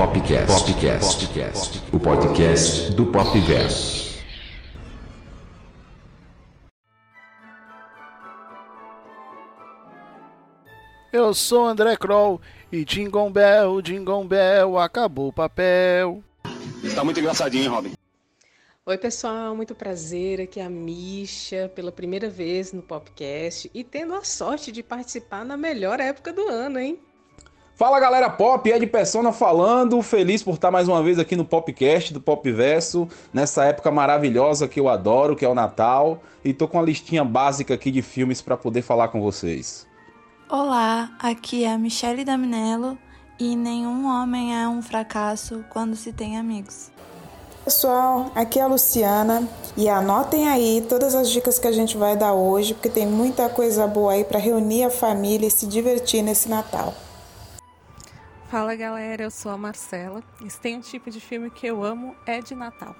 Popcast. Popcast. Popcast. O podcast do Popverso. Eu sou André Kroll e Jingle Bell, Jingle Bell, acabou o papel. Tá muito engraçadinho, hein, Robin? Oi, pessoal, muito prazer. Aqui é a Misha, pela primeira vez no Popcast e tendo a sorte de participar na melhor época do ano, hein? Fala galera pop, Ed Persona falando, feliz por estar mais uma vez aqui no Popcast do Popverso, nessa época maravilhosa que eu adoro, que é o Natal, e tô com uma listinha básica aqui de filmes para poder falar com vocês. Olá, aqui é a Michelle Daminello e nenhum homem é um fracasso quando se tem amigos. Pessoal, aqui é a Luciana e anotem aí todas as dicas que a gente vai dar hoje, porque tem muita coisa boa aí para reunir a família e se divertir nesse Natal. Fala galera, eu sou a Marcela. E se tem um tipo de filme que eu amo, é de Natal.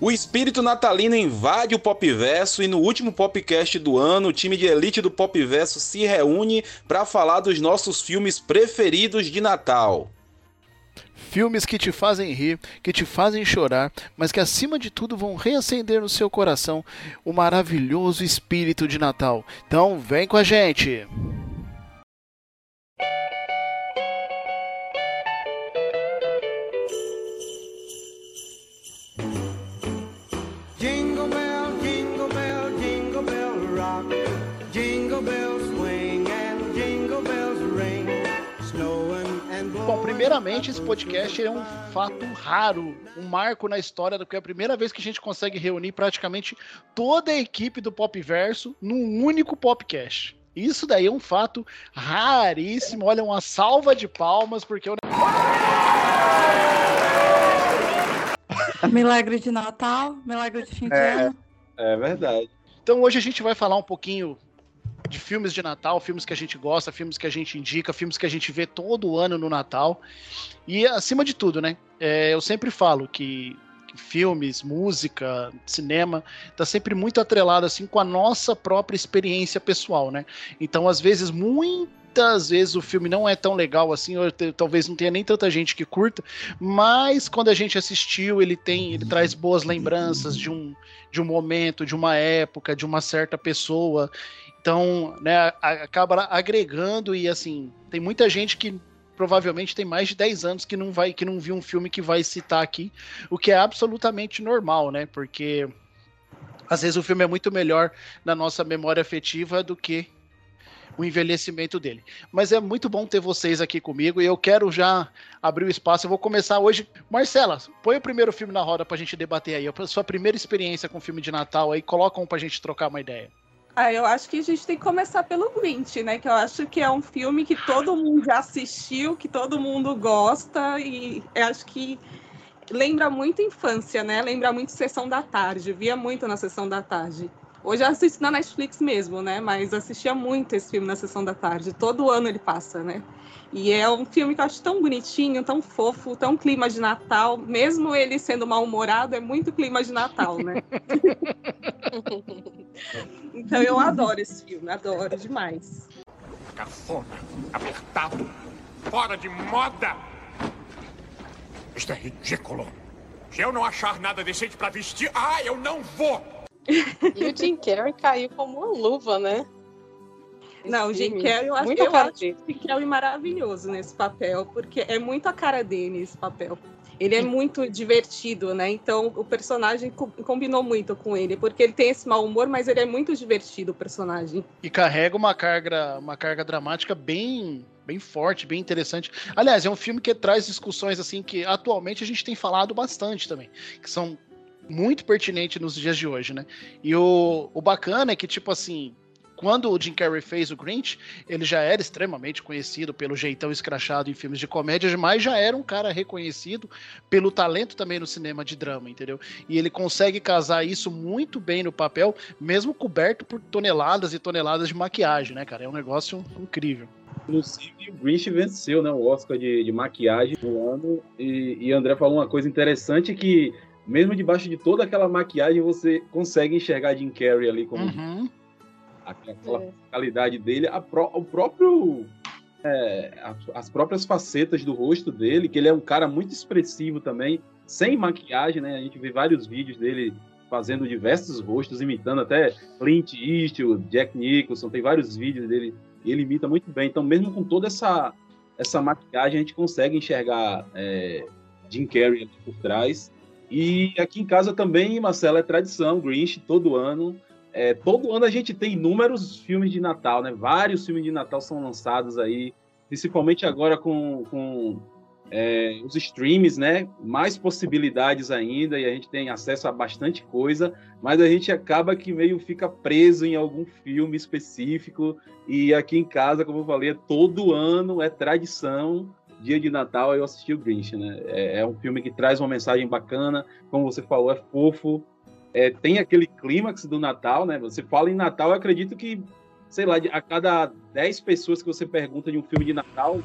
O espírito natalino invade o Popverso e no último Popcast do ano, o time de elite do Popverso se reúne para falar dos nossos filmes preferidos de Natal. Filmes que te fazem rir, que te fazem chorar, mas que acima de tudo vão reacender no seu coração o maravilhoso espírito de Natal. Então, vem com a gente! Primeiramente, esse podcast é um fato raro, um marco na história, porque é a primeira vez que a gente consegue reunir praticamente toda a equipe do Popverso num único podcast. Isso daí é um fato raríssimo. Olha, uma salva de palmas, porque o Milagre de Natal, milagre de fim de ano. É verdade. Então hoje a gente vai falar um pouquinho de filmes de Natal, filmes que a gente gosta, filmes que a gente indica, filmes que a gente vê todo ano no Natal. E acima de tudo, né? é, eu sempre falo que, que filmes, música, cinema, tá sempre muito atrelado assim com a nossa própria experiência pessoal, né? Então, às vezes, muitas vezes o filme não é tão legal assim, ou talvez não tenha nem tanta gente que curta, mas quando a gente assistiu, ele tem, ele traz boas lembranças de um, de um momento, de uma época, de uma certa pessoa. Então, né, acaba agregando e assim, tem muita gente que provavelmente tem mais de 10 anos que não vai que não viu um filme que vai citar aqui, o que é absolutamente normal, né? Porque às vezes o filme é muito melhor na nossa memória afetiva do que o envelhecimento dele. Mas é muito bom ter vocês aqui comigo e eu quero já abrir o espaço. Eu vou começar hoje. Marcela, põe o primeiro filme na roda pra gente debater aí. A sua primeira experiência com filme de Natal aí, coloca um pra gente trocar uma ideia. Ah, eu acho que a gente tem que começar pelo Grinch, né? Que eu acho que é um filme que todo mundo já assistiu, que todo mundo gosta e acho que lembra muito infância, né? Lembra muito sessão da tarde. Via muito na sessão da tarde. Hoje eu assisto na Netflix mesmo, né? Mas assistia muito esse filme na sessão da tarde. Todo ano ele passa, né? E é um filme que eu acho tão bonitinho, tão fofo, tão clima de Natal. Mesmo ele sendo mal-humorado, é muito clima de Natal, né? então eu adoro esse filme, adoro demais. Cafona, apertado, fora de moda. Isto é ridículo. Se eu não achar nada decente pra vestir, ah, eu não vou. E o Jim Carrey caiu como uma luva, né? Não, o Jim. Carrey, eu acho, Muito eu acho o Jim Carrey maravilhoso nesse papel, porque é muito a cara dele esse papel. Ele é muito divertido, né? Então o personagem co- combinou muito com ele, porque ele tem esse mau humor, mas ele é muito divertido, o personagem. E carrega uma carga, uma carga dramática bem, bem forte, bem interessante. Aliás, é um filme que traz discussões assim que atualmente a gente tem falado bastante também, que são muito pertinentes nos dias de hoje, né? E o, o bacana é que, tipo assim, quando o Jim Carrey fez o Grinch, ele já era extremamente conhecido pelo jeitão escrachado em filmes de comédia, mas já era um cara reconhecido pelo talento também no cinema de drama, entendeu? E ele consegue casar isso muito bem no papel, mesmo coberto por toneladas e toneladas de maquiagem, né, cara? É um negócio incrível. Inclusive, o Grinch venceu né, o Oscar de, de maquiagem do ano. E, e André falou uma coisa interessante que, mesmo debaixo de toda aquela maquiagem, você consegue enxergar Jim Carrey ali como Uhum. aquela qualidade dele. A pró- o próprio é, as- as próprias facetas do rosto dele, que ele é um cara muito expressivo também, sem maquiagem, né? A gente vê vários vídeos dele fazendo diversos rostos, imitando até Clint Eastwood, Jack Nicholson, tem vários vídeos dele, e ele imita muito bem. Então, mesmo com toda essa, essa maquiagem, a gente consegue enxergar é, Jim Carrey ali por trás. E aqui em casa também, Marcelo, é tradição, Grinch, todo ano. É, todo ano a gente tem inúmeros filmes de Natal, né? Vários filmes de Natal são lançados aí, principalmente agora com, com é, os streams, né? Mais possibilidades ainda e a gente tem acesso a bastante coisa, mas a gente acaba que meio fica preso em algum filme específico. E aqui em casa, como eu falei, é todo ano é tradição. Dia de Natal eu assisti o Grinch, né? É, é um filme que traz uma mensagem bacana, como você falou, é fofo. É, tem aquele clímax do Natal, né? Você fala em Natal, eu acredito que, sei lá, a cada 10 pessoas que você pergunta de um filme de Natal,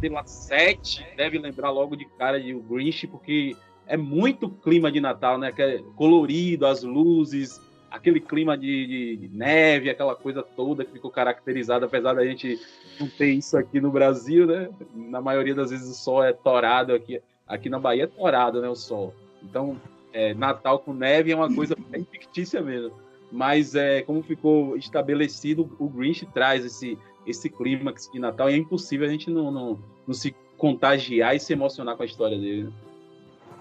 sei lá, 7 deve lembrar logo de cara de o Grinch, porque é muito clima de Natal, né? Que é colorido, as luzes, aquele clima de, de- neve, aquela coisa toda que ficou caracterizada, apesar da gente não ter isso aqui no Brasil, né? Na maioria das vezes o sol é torado aqui. Aqui na Bahia é torado, né? O sol. Então, é, Natal com neve é uma coisa bem fictícia mesmo. Mas é, como ficou estabelecido, o Grinch traz esse, esse clímax de Natal e é impossível a gente não, não, não se contagiar e se emocionar com a história dele. né?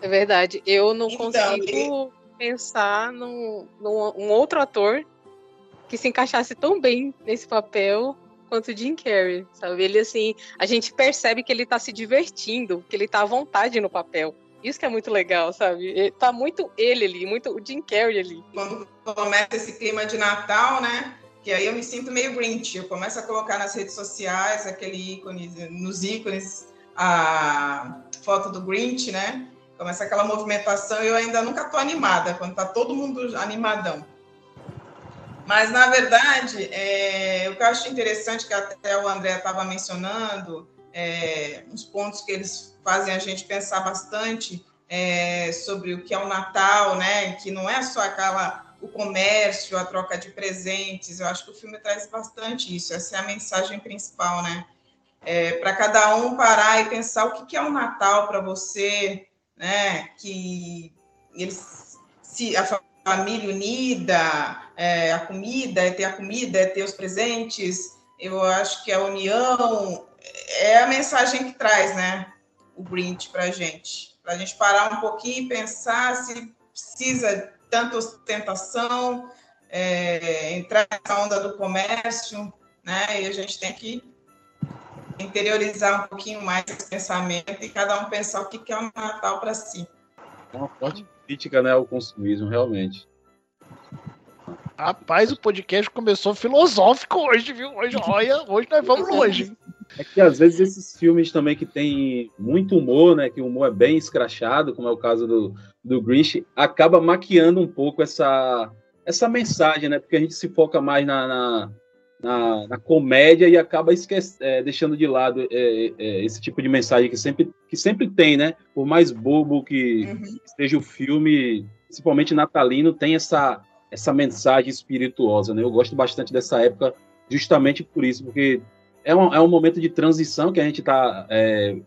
É verdade. Eu não Então, consigo pensar num, num um outro ator que se encaixasse tão bem nesse papel quanto o Jim Carrey, sabe? Ele, assim, a gente percebe que ele tá se divertindo, que ele tá à vontade no papel. Isso que é muito legal, sabe? Ele- Tá muito ele ali, muito o Jim Carrey ali. quando começa esse clima de Natal, né? Que aí eu me sinto meio Grinch. Eu começo a colocar nas redes sociais aquele ícone, nos ícones, a foto do Grinch, né? Começa aquela movimentação e eu ainda nunca tô animada, quando tá todo mundo animadão. Mas, na verdade, é, o que eu acho interessante, que até o André estava mencionando, é, uns pontos que eles fazem a gente pensar bastante é, sobre o que é o Natal, né? Que não é só aquela o comércio, a troca de presentes. Eu acho que o filme traz bastante isso. Essa é a mensagem principal, né? É, para cada um parar e pensar o que, que é o Natal para você, né? Que eles se a família unida, é, a comida, é ter a comida, é ter os presentes. Eu acho que a união é a mensagem que traz, né? O Grinch para a gente. Para a gente parar um pouquinho e pensar se precisa tanta ostentação, é, entrar nessa onda do comércio, né? E a gente tem que interiorizar um pouquinho mais esse pensamento e cada um pensar o que é o Natal para si. É uma forte crítica né, ao consumismo, realmente. Rapaz, o podcast começou filosófico hoje, viu? Hoje, olha, hoje nós vamos longe. É que às vezes esses filmes também que tem muito humor, né? Que o humor é bem escrachado, como é o caso do, do Grinch, acaba maquiando um pouco essa, essa mensagem, né? Porque a gente se foca mais na, na, na, na comédia e acaba esquece, é, deixando de lado é, é, esse tipo de mensagem que sempre, que sempre tem, né? Por mais bobo que seja o filme, principalmente natalino, tem essa, essa mensagem espirituosa, né? Eu gosto bastante dessa época justamente por isso, porque é um, é um momento de transição que a gente está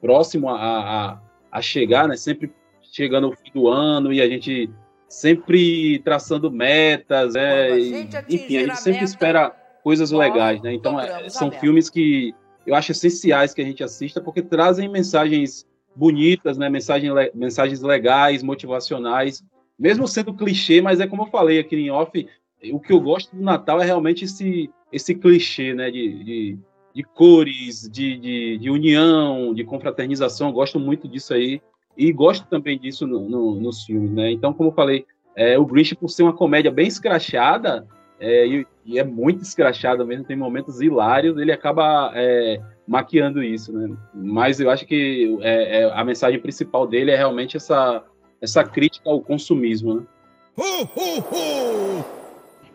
próximo a, a, a chegar, né? Sempre chegando ao fim do ano e a gente sempre traçando metas, é, e, enfim, a gente sempre espera coisas legais, né? Então, é, são filmes que eu acho essenciais que a gente assista porque trazem mensagens bonitas, né? Mensagens, le- mensagens legais, motivacionais, mesmo sendo clichê, mas é como eu falei aqui em off, o que eu gosto do Natal é realmente esse, esse clichê, né? De, de, de cores, de, de, de união, de confraternização, eu gosto muito disso aí e gosto também disso no, no- nos filmes, né? Então, como eu falei, é, o Grinch, por ser uma comédia bem escrachada, é, e, e é muito escrachada mesmo, tem momentos hilários, ele acaba é, maquiando isso, né? Mas eu acho que é, é, a mensagem principal dele é realmente essa, essa crítica ao consumismo, né?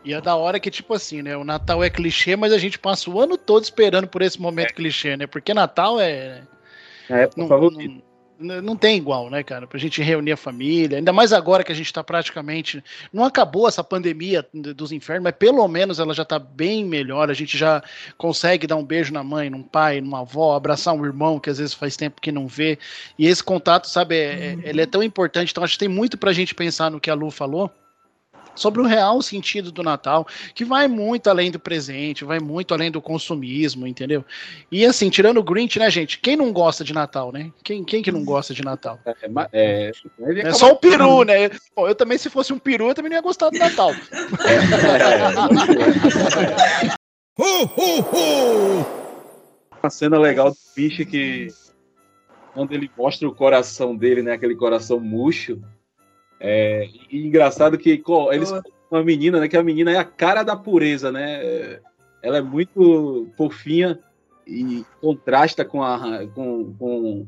E é da hora que, tipo assim, né? O Natal é clichê, mas a gente passa o ano todo esperando por esse momento clichê, né? Porque Natal é. É a época favorita. N- Não tem igual, né, cara? Pra gente reunir a família. Ainda mais agora que a gente tá praticamente. Não acabou essa pandemia dos infernos, mas pelo menos ela já tá bem melhor. A gente já consegue dar um beijo na mãe, num pai, numa avó, abraçar um irmão que às vezes faz tempo que não vê. E esse contato, sabe, é- é- ele é tão importante. Então acho que tem muito pra gente pensar no que a Lu falou sobre o real sentido do Natal, que vai muito além do presente, vai muito além do consumismo, entendeu? E assim, tirando o Grinch, né, gente? Quem não gosta de Natal, né? Quem, quem que não gosta de Natal? É, é, É acaba- só o peru, né? Bom, eu também, se fosse um peru, eu também não ia gostar do Natal. Uma cena legal do bicho que quando ele mostra o coração dele, né? Aquele coração murcho. É, e engraçado que eles uma menina, né? Que a menina é a cara da pureza, né? é, Ela é muito fofinha e contrasta com, a, com, com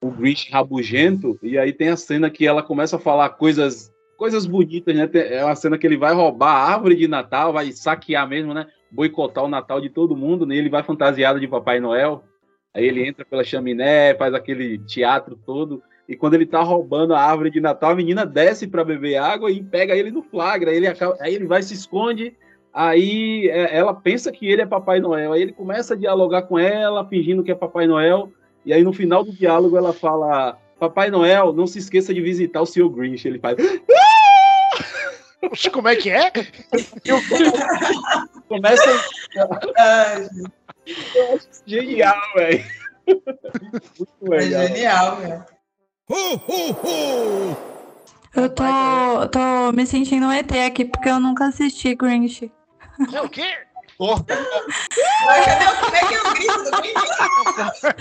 o Grinch rabugento. E aí tem a cena que ela começa a falar coisas coisas bonitas, né? É uma cena que ele vai roubar a árvore de Natal, vai saquear mesmo, né? Boicotar o Natal de todo mundo, né? Ele vai fantasiado de Papai Noel. Aí ele entra pela chaminé, faz aquele teatro todo. E quando ele tá roubando a árvore de Natal, a menina desce para beber água e pega ele no flagra. Aí ele, acaba- aí ele vai se esconde. Aí é, ela pensa que ele é Papai Noel. Aí ele começa a dialogar com ela, fingindo que é Papai Noel. E aí no final do diálogo ela fala: Papai Noel, não se esqueça de visitar o Sr. Grinch. Ele faz. Como é que é? Começa. Eu acho genial, velho. Muito É genial, velho. Eu tô, tô me sentindo um ET aqui porque eu nunca assisti Grinch. É o quê? Mas cadê o- Como é que é o grito do Grinch?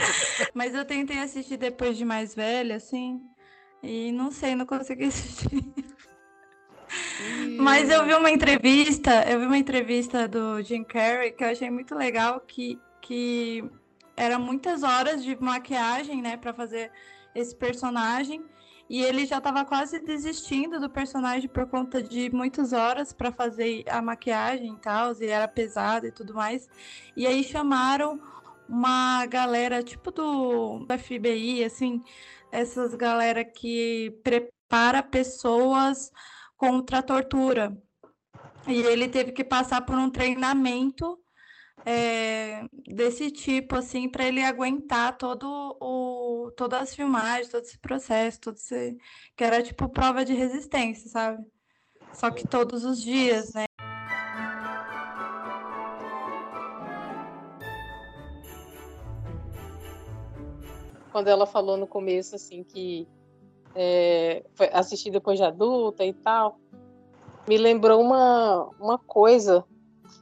Mas eu tentei assistir depois de mais velha, assim. E não sei, não consegui assistir. Mas eu vi uma entrevista, eu vi uma entrevista do Jim Carrey que eu achei muito legal que, que era muitas horas de maquiagem, né, para fazer esse personagem. E ele já estava quase desistindo do personagem por conta de muitas horas para fazer a maquiagem e tal, e era pesado e tudo mais. E aí chamaram uma galera tipo do FBI, assim, essas galera que prepara pessoas contra a tortura. E ele teve que passar por um treinamento é, desse tipo, assim, para ele aguentar todo o, todas as filmagens, todo esse processo, todo esse, que era tipo prova de resistência, sabe? Só que todos os dias, né? quando ela falou no começo, assim, que é, foi assistir depois de adulta e tal, me lembrou uma, uma coisa.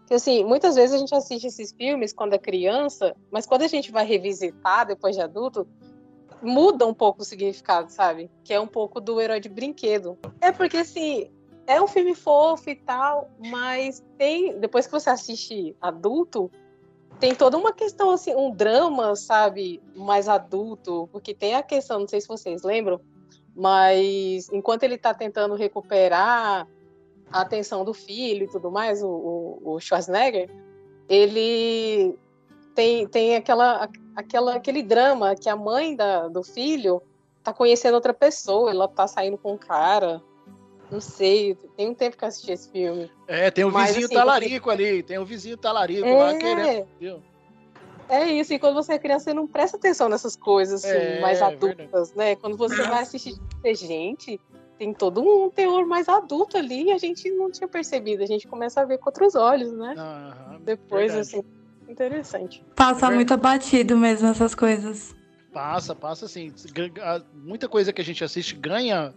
Que, assim, muitas vezes a gente assiste esses filmes quando é criança, mas quando a gente vai revisitar depois de adulto, muda um pouco o significado, sabe? Que é um pouco do herói de brinquedo. É porque, assim, é um filme fofo e tal, mas tem. Depois que você assiste adulto, tem toda uma questão, assim, um drama, sabe, mais adulto, porque tem a questão, não sei se vocês lembram, mas enquanto ele tá tentando recuperar a atenção do filho e tudo mais, o, o, Schwarzenegger, ele tem, tem aquela, aquela, aquele drama que a mãe da, do filho tá conhecendo outra pessoa, ela tá saindo com um cara, não sei, tem um tempo que eu assisti esse filme. É, tem o Mas, vizinho assim, talarico ali, tem o vizinho talarico É. lá querendo. viu? É isso, e quando você é criança, você não presta atenção nessas coisas assim, É, mais adultas, né? Quando você vai assistir, você, gente, tem todo um teor mais adulto ali e a gente não tinha percebido, a gente começa a ver com outros olhos, né? Depois, verdade. assim, interessante. Passa muito abatido mesmo essas coisas. Passa, passa assim. Muita coisa que a gente assiste ganha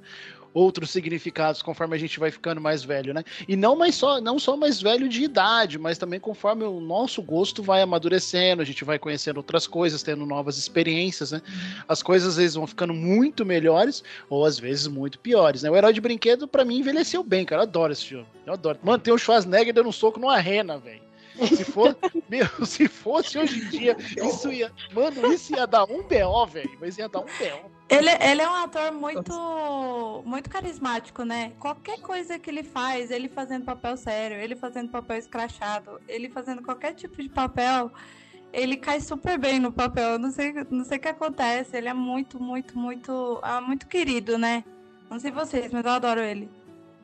outros significados conforme a gente vai ficando mais velho, né? E não mais só, não só mais velho de idade, mas também conforme o nosso gosto vai amadurecendo, a gente vai conhecendo outras coisas, tendo novas experiências, né? As coisas às vezes vão ficando muito melhores ou às vezes muito piores, né? O Herói de Brinquedo para mim envelheceu bem, cara. Eu adoro esse filme. Eu adoro. Mano, tem o Schwarzenegger dando um soco numa rena, velho. Se, for, meu, se fosse hoje em dia, isso ia. Mano, isso ia dar um BO, velho. Mas ia dar um BO. Ele, ele é um ator muito, muito carismático, né? Qualquer coisa que ele faz, ele fazendo papel sério, ele fazendo papel escrachado, ele fazendo qualquer tipo de papel, ele cai super bem no papel. Eu não sei, não sei o que acontece. Ele é muito, muito, muito, ah, muito querido, né? Não sei vocês, mas eu adoro ele.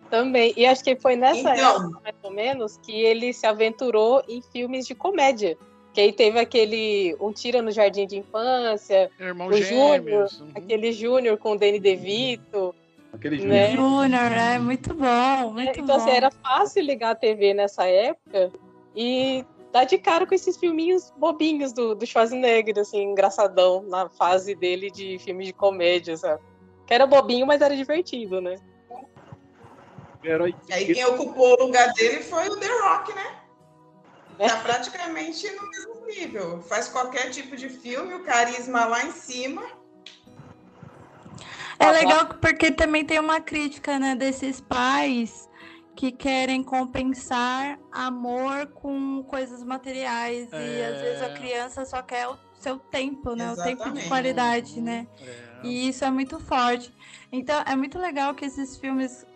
Também. E acho que foi nessa Então. época, mais ou menos, que ele se aventurou em filmes de comédia. Que aí teve aquele Um Tira no Jardim de Infância, Irmão o Júnior, gêmeos. uhum. aquele Júnior com o Danny DeVito. Aquele jogo. Né? Júnior, é muito bom, muito então, bom. assim, era fácil ligar a TV nessa época e dar de cara com esses filminhos bobinhos do, do Schwarzenegger, assim, engraçadão, na fase dele de filmes de comédia, sabe? Que era bobinho, mas era divertido, né? Herói E aí quem ocupou o lugar dele foi o The Rock, né? Tá praticamente no mesmo nível. Faz qualquer tipo de filme, o carisma lá em cima. É legal porque também tem uma crítica, né, desses pais que querem compensar amor com coisas materiais e às vezes a É. criança só quer o seu tempo, né, o tempo de Exatamente. qualidade, né? É. E isso é muito forte. Então é muito legal que esses filmes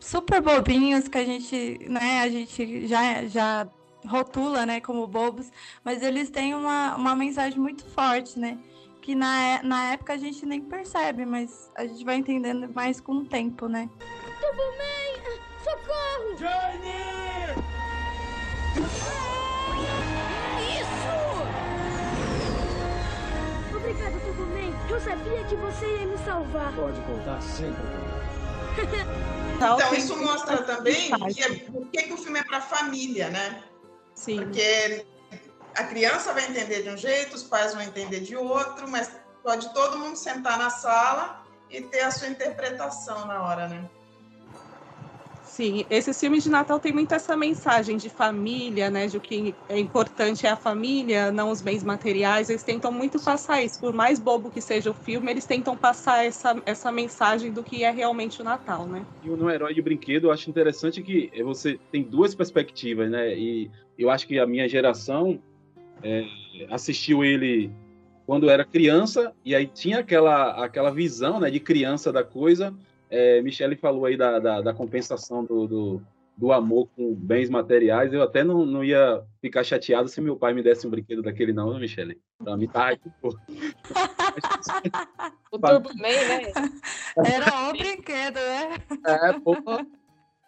super bobinhos que a gente, né, a gente já já rotula, né, como bobos, mas eles têm uma, uma mensagem muito forte, né? Que na, é- na época a gente nem percebe, mas a gente vai entendendo mais com o tempo, né? Tubuman! Socorro! Johnny! Isso! Obrigada, Tubuman. Eu sabia que você ia me salvar. Pode contar sempre comigo. Então, isso mostra também que é, por que, que o filme é para família, né? Sim. Porque a criança vai entender de um jeito, os pais vão entender de outro, mas pode todo mundo sentar na sala e ter a sua interpretação na hora, né? Sim, esses filmes de Natal tem muito essa mensagem de família, né? De o que é importante é a família, não os bens materiais. Eles tentam muito passar isso. Por mais bobo que seja o filme, eles tentam passar essa, essa mensagem do que é realmente o Natal, né? E no Herói de Brinquedo, eu acho interessante que você tem duas perspectivas, né? E eu acho que a minha geração é, assistiu ele quando era criança, e aí tinha aquela, aquela visão né, de criança da coisa. É, Michele falou aí da, da, da compensação do, do, do amor com bens materiais. Eu até não, não ia ficar chateado se meu pai me desse um brinquedo daquele, não, né, Michele? Pra mim tá aqui, pô. O Turbo Man, né? Era o brinquedo, né? É, pô.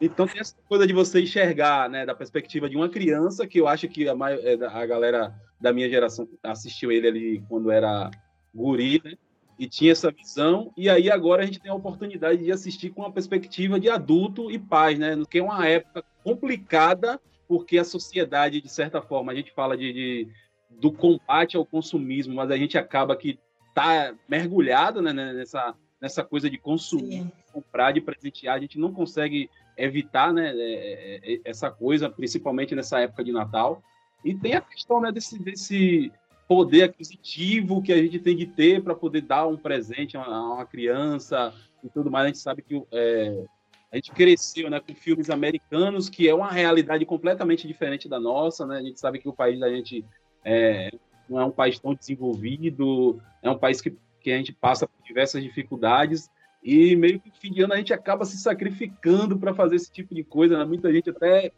Então tem essa coisa de você enxergar, né, da perspectiva de uma criança, que eu acho que a, é, a galera da minha geração assistiu ele ali quando era guri, né, e tinha essa visão, e aí agora a gente tem a oportunidade de assistir com uma perspectiva de adulto e pais, né, que é uma época complicada, porque a sociedade, de certa forma, a gente fala de, de- do combate ao consumismo, mas a gente acaba que tá mergulhado né, nessa, nessa coisa de consumir, de comprar, de presentear, a gente não consegue evitar né, é, é, essa coisa, principalmente nessa época de Natal. E tem a questão né, desse, desse poder aquisitivo que a gente tem que ter para poder dar um presente a uma, criança e tudo mais. A gente sabe que é, a gente cresceu né, com filmes americanos, que é uma realidade completamente diferente da nossa. Né? A gente sabe que o país da gente é, não é um país tão desenvolvido, é um país que, que a gente passa por diversas dificuldades. E meio que fim de ano a gente acaba se sacrificando para fazer esse tipo de coisa. Né? Muita gente até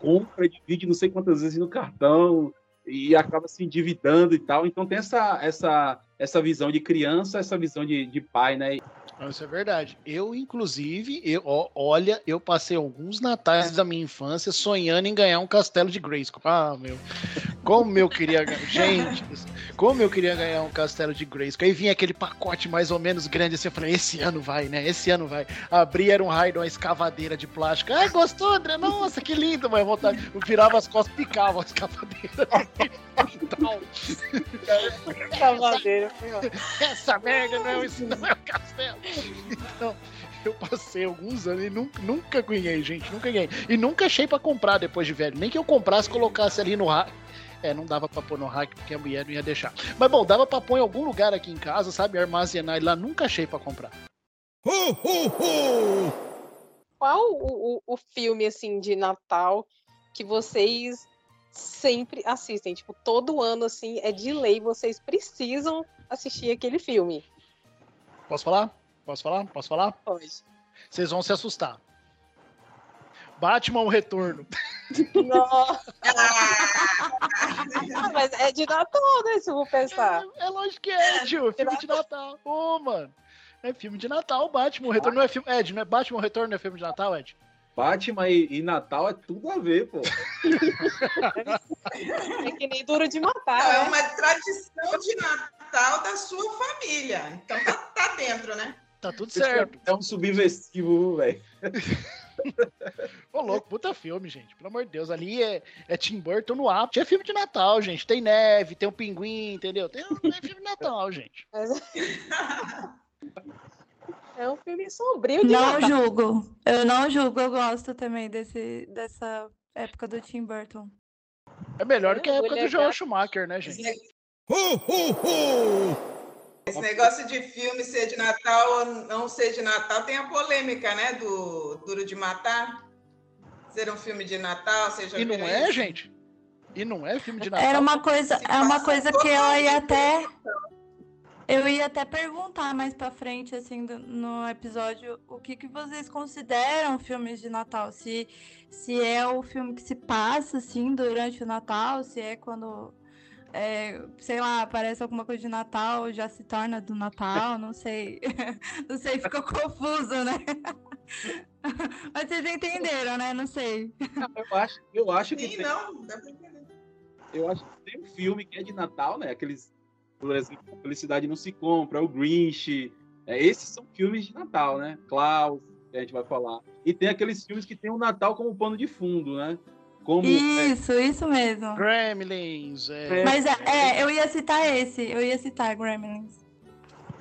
compra, divide não sei quantas vezes no cartão e acaba se endividando e tal. Então tem essa, essa, essa visão de criança, essa visão de, de pai, né? Isso é verdade. Eu, inclusive, eu, olha, eu passei alguns natais da minha infância sonhando em ganhar um castelo de Grayskull. Ah, meu. Como eu queria ganhar. Gente, como eu queria ganhar um castelo de Grayskull. Aí vinha aquele pacote mais ou menos grande assim. Eu falei, esse ano vai, né? Esse ano vai. Abri, era um raio de uma escavadeira de plástico. Ai, gostou, André? Nossa, que lindo. Mas vontade. Eu virava as costas, picava a escavadeira. Tal. Escavadeira. Essa merda não, isso não é um castelo. Então, eu passei alguns anos e nunca, nunca ganhei, gente, nunca ganhei. E nunca achei pra comprar depois de velho. Nem que eu comprasse colocasse ali no rack. É, não dava pra pôr no rack porque a mulher não ia deixar. Mas bom, dava pra pôr em algum lugar aqui em casa, sabe? Armazenar e lá nunca achei pra comprar. Qual o, o, o filme, assim, de Natal que vocês sempre assistem? Tipo, todo ano, assim, é de lei, vocês precisam assistir aquele filme. Posso falar? Posso falar? Posso falar? Pode. Vocês vão se assustar. Batman o Retorno. Nossa. Ah, mas é de Natal, né? Se eu vou pensar. É, é lógico que é, tio. Filme de Natal. Ô, mano. É filme de Natal, Batman. O Retorno não é filme. Ed, não é Batman, o Retorno não é filme de Natal, Ed? Batman e, e Natal é tudo a ver, pô. É que nem duro de matar. Não, é né? uma tradição de Natal da sua família. Então tá, tá dentro, né? Tá tudo certo. É um subversivo, velho. Ô, louco, puta filme, gente. Pelo amor de Deus. Ali é, é Tim Burton no ápice. É filme de Natal, gente. Tem neve, tem um pinguim, entendeu? Tem, tem filme de Natal, gente. Mas- É um filme sombrio de Não Natal. julgo. Eu não julgo, eu gosto também desse, dessa época do Tim Burton. É melhor do que a época do Mulher Joel. Schumacher, né, gente? Esse negócio de filme ser de Natal ou não ser de Natal tem a polêmica, né? Do Duro de Matar. Ser um filme de Natal, seja E não é, isso? gente? E não é filme de Natal? Era uma coisa, é uma coisa que eu ia até eu ia até perguntar mais pra frente assim do- no episódio o que que vocês consideram filmes de Natal? Se se é o filme que se passa assim durante o Natal, se é quando é, sei lá, aparece alguma coisa de Natal, já se torna do Natal, não sei. Não sei, ficou confuso, né? Mas vocês entenderam, né? Não sei. Eu acho, eu acho que Sim, tem, não, dá pra entender. eu acho que tem um filme que é de Natal, né? Aqueles, por exemplo, Felicidade Não Se Compra, o Grinch. É, esses são filmes de Natal, né? Klaus, que a gente vai falar. E tem aqueles filmes que tem o Natal como pano de fundo, né? Como é, Isso, isso mesmo. Gremlins, é. É. Mas é, é, eu ia citar esse, eu ia citar Gremlins.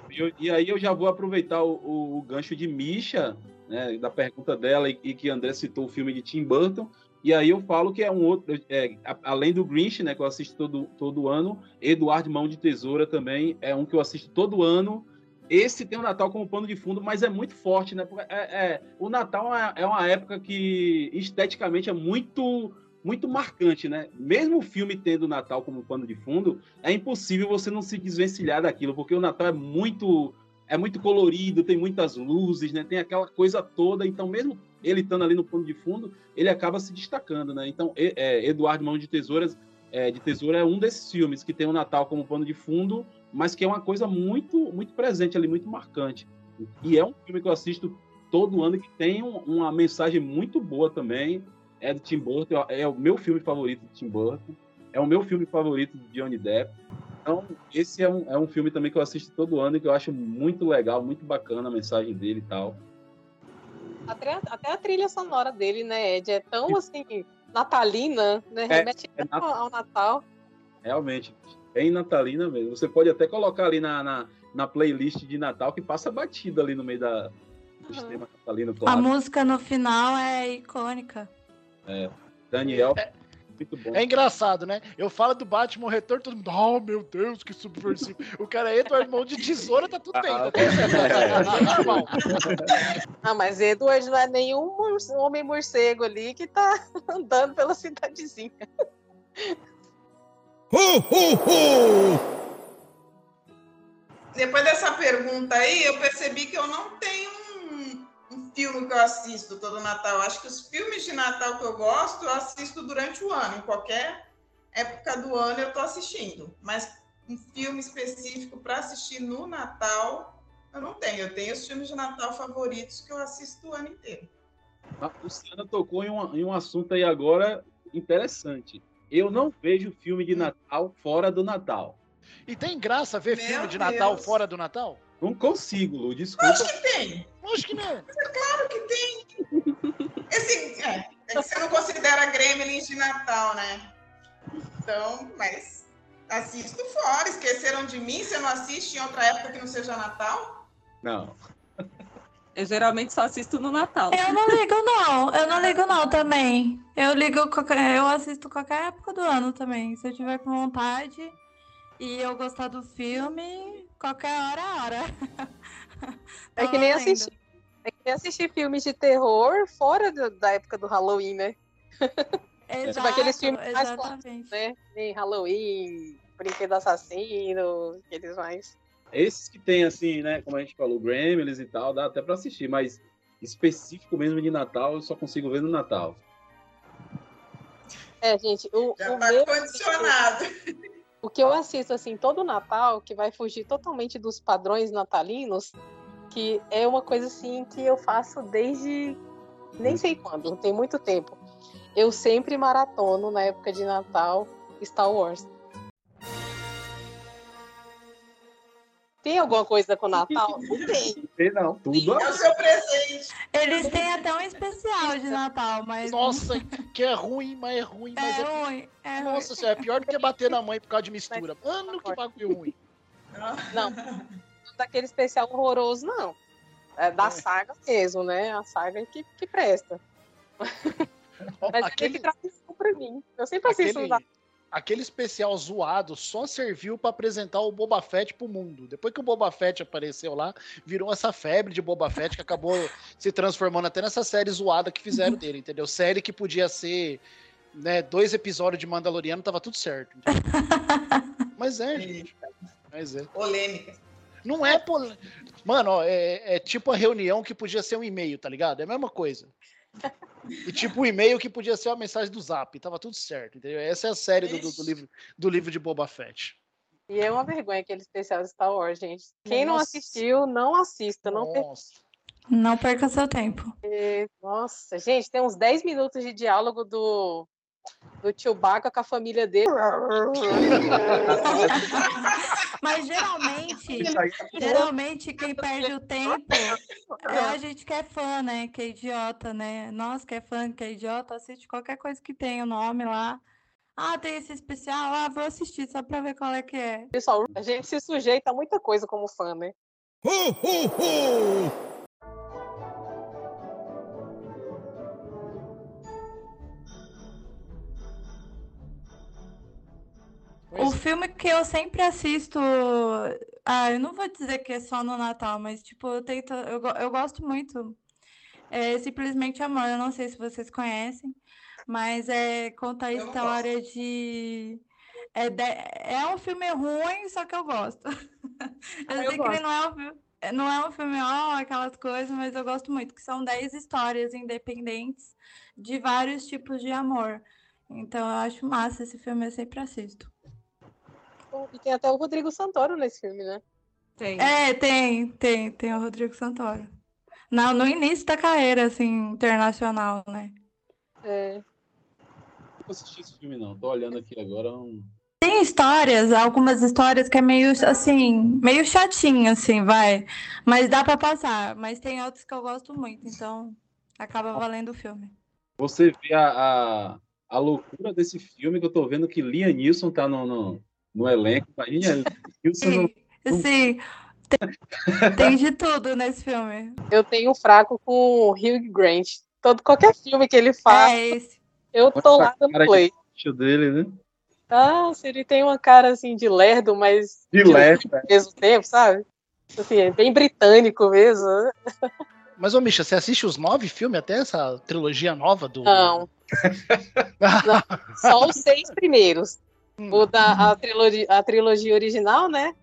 E, eu- e aí eu já vou aproveitar o, o- o gancho de Misha, né, da pergunta dela, e, e que André citou o filme de Tim Burton. E aí eu falo que é um outro, é, além do Grinch, né, que eu assisto todo, todo ano, Eduardo Mão de Tesoura também é um que eu assisto todo ano. Esse tem o Natal como pano de fundo, mas é muito forte, né? é- é- o Natal é, é uma época que esteticamente é muito muito marcante, né? Mesmo o filme tendo o Natal como pano de fundo, é impossível você não se desvencilhar daquilo, porque o Natal é muito é muito colorido, tem muitas luzes, né? Tem aquela coisa toda, então mesmo ele estando ali no pano de fundo, ele acaba se destacando, né? Então, é, Eduardo Mão de Tesouras, é, de Tesoura é um desses filmes que tem o Natal como pano de fundo, mas que é uma coisa muito muito presente ali, muito marcante. E é um filme que eu assisto todo ano que tem um- uma mensagem muito boa também. É do Tim Burton, é o meu filme favorito do Tim Burton, é o meu filme favorito de Johnny Depp. Então, esse é um, é um filme também que eu assisto todo ano e que eu acho muito legal, muito bacana a mensagem dele e tal. Até, até a trilha sonora dele, né, Ed? É tão assim, natalina, né? É, Remete é ao, ao Natal. Realmente, bem natalina mesmo. Você pode até colocar ali na, na, na playlist de Natal que passa batida ali no meio da, do sistema natalino, A claro. música no final é icônica. É, Daniel, bom. É engraçado, né? Eu falo do Batman Retorno, todo mundo, oh meu Deus, que subversivo. O cara é Edward Mão de Tesoura, tá tudo bem. Tá certo, tá normal. Ah, mas Edward não é nenhum mor- homem morcego ali que tá andando pela cidadezinha. Depois dessa pergunta aí, eu percebi que eu não tenho filme que eu assisto todo Natal. Acho que os filmes de Natal que eu gosto, eu assisto durante o ano. Em qualquer época do ano eu tô assistindo. Mas um filme específico para assistir no Natal, eu não tenho. Eu tenho os filmes de Natal favoritos que eu assisto o ano inteiro. A Luciana tocou em um, em um assunto aí agora interessante. Eu não vejo filme de Natal fora do Natal. E tem graça ver Meu filme de Natal Deus. fora do Natal? Não consigo, Lu, desculpa. Acho que tem. Acho que não. Claro que tem. Esse, é, é que você não considera Gremlins de Natal, né? Então, mas assisto fora. Esqueceram de mim? Você não assiste em outra época que não seja Natal? Não. Eu geralmente só assisto no Natal. Eu não ligo, não. Eu não ligo, não, também. Eu ligo, qualquer- eu assisto qualquer época do ano também. Se eu tiver com vontade e eu gostar do filme, qualquer hora é hora. É Tá que nem assistir. É que nem assistir filmes de terror fora do- da época do Halloween, né? Exato, Tipo aqueles filmes mais clássicos, né? Nem Halloween, Brinquedo Assassino, aqueles mais. Esses que tem, assim, né? Como a gente falou, Gremlins e tal, dá até pra assistir, mas específico mesmo de Natal, eu só consigo ver no Natal. É, gente, o, Já o tá meu- condicionado. O que eu assisto assim todo Natal, que vai fugir totalmente dos padrões natalinos, que é uma coisa assim que eu faço desde nem sei quando, tem muito tempo. Eu sempre maratono na época de Natal Star Wars. Tem alguma coisa com Natal? Não tem. Sei não, tudo. É o seu presente. Eles têm até um especial de Natal, mas. Nossa, que é ruim, mas é ruim, mas É é. ruim, é ruim. Nossa senhora, é pior do que bater na mãe por causa de mistura. Mano, que bagulho ruim. Não, não daquele especial horroroso, não. É da saga mesmo, né? A saga que, que presta. Mas aquele- aquele tradição pra mim. Eu sempre assisto Aquele, Natal. Aquele especial zoado só serviu pra apresentar o Boba Fett pro mundo. Depois que o Boba Fett apareceu lá, virou essa febre de Boba Fett que acabou se transformando até nessa série zoada que fizeram dele, entendeu? Série que podia ser né, dois episódios de Mandaloriano, tava tudo certo. Mas é, gente. Mas é. Polêmica. Não é pol... Mano, ó, é, é tipo a reunião que podia ser um e-mail, tá ligado? É a mesma coisa. E tipo o e-mail que podia ser uma mensagem do Zap. Tava tudo certo, entendeu? Essa é a série do, do- do livro, do livro de Boba Fett. E é uma vergonha aquele especial de Star Wars, gente. Quem não Nossa. assistiu, não assista. Não perca. Nossa. Não perca seu tempo. Nossa, gente, tem uns 10 minutos de diálogo do, do Chewbacca com a família dele. Mas geralmente, geralmente quem perde o tempo é a gente que é fã, né? Que é idiota, né? Nós que é fã, que é idiota, assiste qualquer coisa que tem o nome lá. Ah, tem esse especial, ah, vou assistir só pra ver qual é que é. Pessoal, a gente se sujeita a muita coisa como fã, né? O filme que eu sempre assisto, ah, eu não vou dizer que é só no Natal, mas tipo, eu tento, eu, eu gosto muito. É simplesmente Amor, eu não sei se vocês conhecem, mas é conta a Eu história de é, de- é um filme ruim, só que eu gosto. Eu Ah, eu sei que ele gosto. não é um filme, não é um filme, ó, aquelas coisas, mas eu gosto muito, que são 10 histórias independentes de vários tipos de amor. Então eu acho massa esse filme, eu sempre assisto. E tem até o Rodrigo Santoro nesse filme, né? Tem. É, tem, tem, tem o Rodrigo Santoro. Não, no início da carreira, assim, internacional, né? É. Não assisti esse filme, não. Tô olhando aqui agora. Um... Tem histórias, algumas histórias que é meio, assim, meio chatinho, assim, vai. Mas dá pra passar. Mas tem outras que eu gosto muito, então acaba valendo o filme. Você vê a, a, a loucura desse filme que eu tô vendo que Liam Neeson tá no, no, no elenco. Imagina, Neeson no- Sim, sim. Tem, tem de tudo nesse filme. Eu tenho um fraco com o Hugh Grant. Todo, qualquer filme que ele faz, É esse. eu tô Olha lá dando cara de play. bicho dele, né? Nossa, ele tem uma cara assim de lerdo, mas De leve, ao mesmo tempo, sabe? Assim, é bem britânico mesmo. Mas, ô Misha, você assiste os nove filmes até essa trilogia nova do. Não. Não, Só os seis primeiros. O da a trilogia, a trilogia original, né?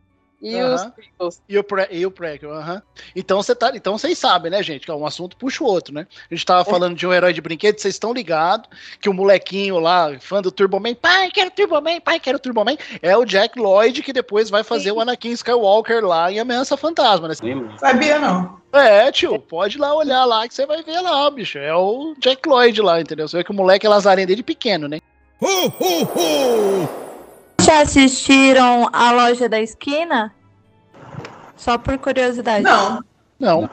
E os prequels. E o, pre, e o prequel, aham. Então você tá, então vocês sabem, né, gente? Que um assunto puxa o outro, né? A gente tava falando de um herói de brinquedo, vocês estão ligados que o molequinho lá, fã do Turbo Man, pai, quero Turbo Man, pai, quero Turbo Man, é o Jack Lloyd que depois vai fazer o Anakin Skywalker lá em Ameaça Fantasma, né? Sabia não. É, tio, pode ir lá olhar lá que você vai ver lá, bicho. É o Jack Lloyd lá, entendeu? Você vê que o moleque é lazarento desde pequeno, né? Já assistiram A Loja da Esquina? Só por curiosidade. Não. Não.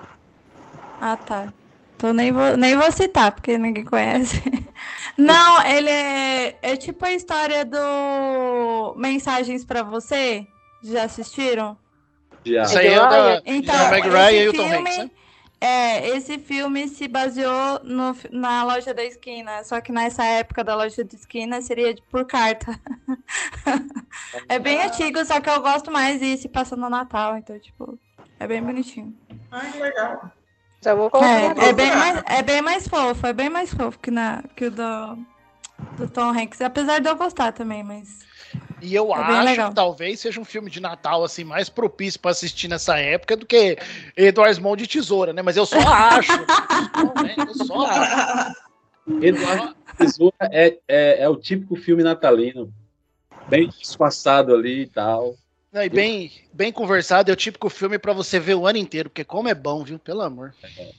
Ah, tá. Então nem vou, nem vou citar, porque ninguém conhece. Não, ele é, é tipo a história do Mensagens pra Você. Já assistiram? Já. Isso aí é o da, Então, da Meg Ryan e o Tom filme, Hanks, né? É, esse filme se baseou no, na loja da esquina, só que nessa época da loja da esquina seria de- por carta. é bem antigo, só que eu gosto mais e se passa no Natal, então, tipo, é bem bonitinho. Ai, que legal. Já vou colocar. É, é, bem mais, é bem mais fofo, é bem mais fofo que, na, que o do, do Tom Hanks, apesar de eu gostar também, mas. E eu É acho legal. que talvez seja um filme de Natal assim mais propício pra assistir nessa época do que Eduardo Mão de Tesoura, né? Mas eu só acho. eu só acho. Eduardo, Tesoura é, é, é o típico filme natalino. Bem disfarçado ali e tal. Não, e bem, bem conversado, é o típico filme pra você ver o ano inteiro, porque como é bom, viu? Pelo amor. É bom.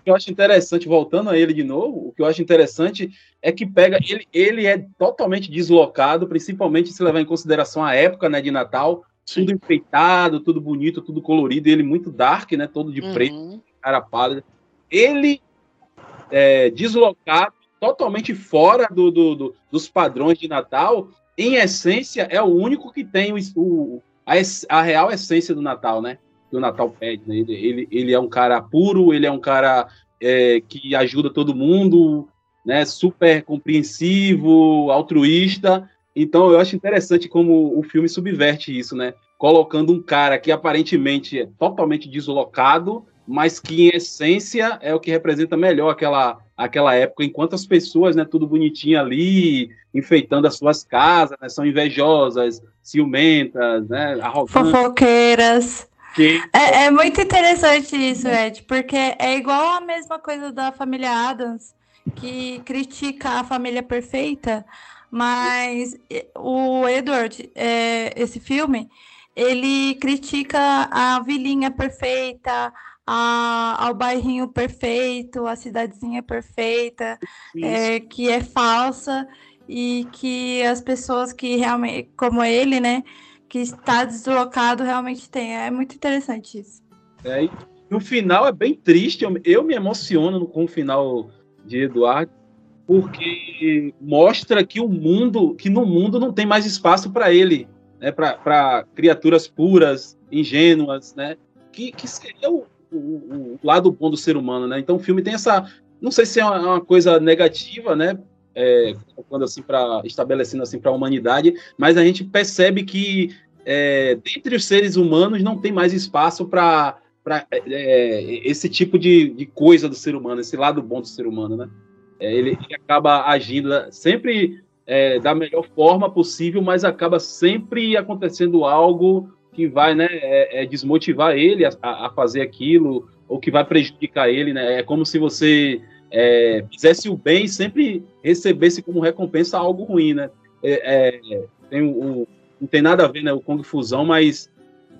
O que eu acho interessante, voltando a ele de novo, o que eu acho interessante é que pega. Ele, ele é totalmente deslocado, principalmente se levar em consideração a época né, de Natal. Tudo enfeitado, tudo bonito, tudo colorido, ele muito dark, né? Todo de preto, cara pálido. Ele é, deslocado, totalmente fora do, do- do- dos padrões de Natal, em essência, é o único que tem o, o- a, a real essência do Natal, né? Que o Natal pede. Né? Ele, ele, ele é um cara puro, ele é um cara é, que ajuda todo mundo, né? Super compreensivo, altruísta. Então eu acho interessante como o filme subverte isso, né? Colocando um cara que aparentemente é totalmente deslocado, mas que em essência é o que representa melhor aquela, aquela época, enquanto as pessoas, né, tudo bonitinho ali, enfeitando as suas casas, né, são invejosas, ciumentas, né, arrogantes. Fofoqueiras. Que... É, é muito interessante isso, Ed, porque é igual a mesma coisa da família Adams, que critica a família perfeita, mas o Edward, é, esse filme, ele critica a vilinha perfeita, a, ao bairrinho perfeito, a cidadezinha perfeita, é, que é falsa e que as pessoas que realmente, como ele, né, que está deslocado realmente tem. É muito interessante isso. É, e no final é bem triste, eu, eu me emociono com o final de Eduardo, porque mostra que o mundo, que no mundo não tem mais espaço para ele, né, para criaturas puras, ingênuas, né, que, que seria o, o, o lado bom do ser humano, né? Então o filme tem essa, não sei se é uma, uma coisa negativa, né? É, quando assim para estabelecendo assim para a humanidade, mas a gente percebe que é, dentre os seres humanos não tem mais espaço para esse tipo de, de coisa do ser humano, esse lado bom do ser humano, né? É, ele, ele acaba agindo sempre é, da melhor forma possível, mas acaba sempre acontecendo algo que vai né, é, é desmotivar ele a, a, fazer aquilo, ou que vai prejudicar ele. Né? É como se você é, fizesse o bem e sempre recebesse como recompensa algo ruim. Né? É, é, tem o, o, não tem nada a ver né, o Kong Fusão, mas,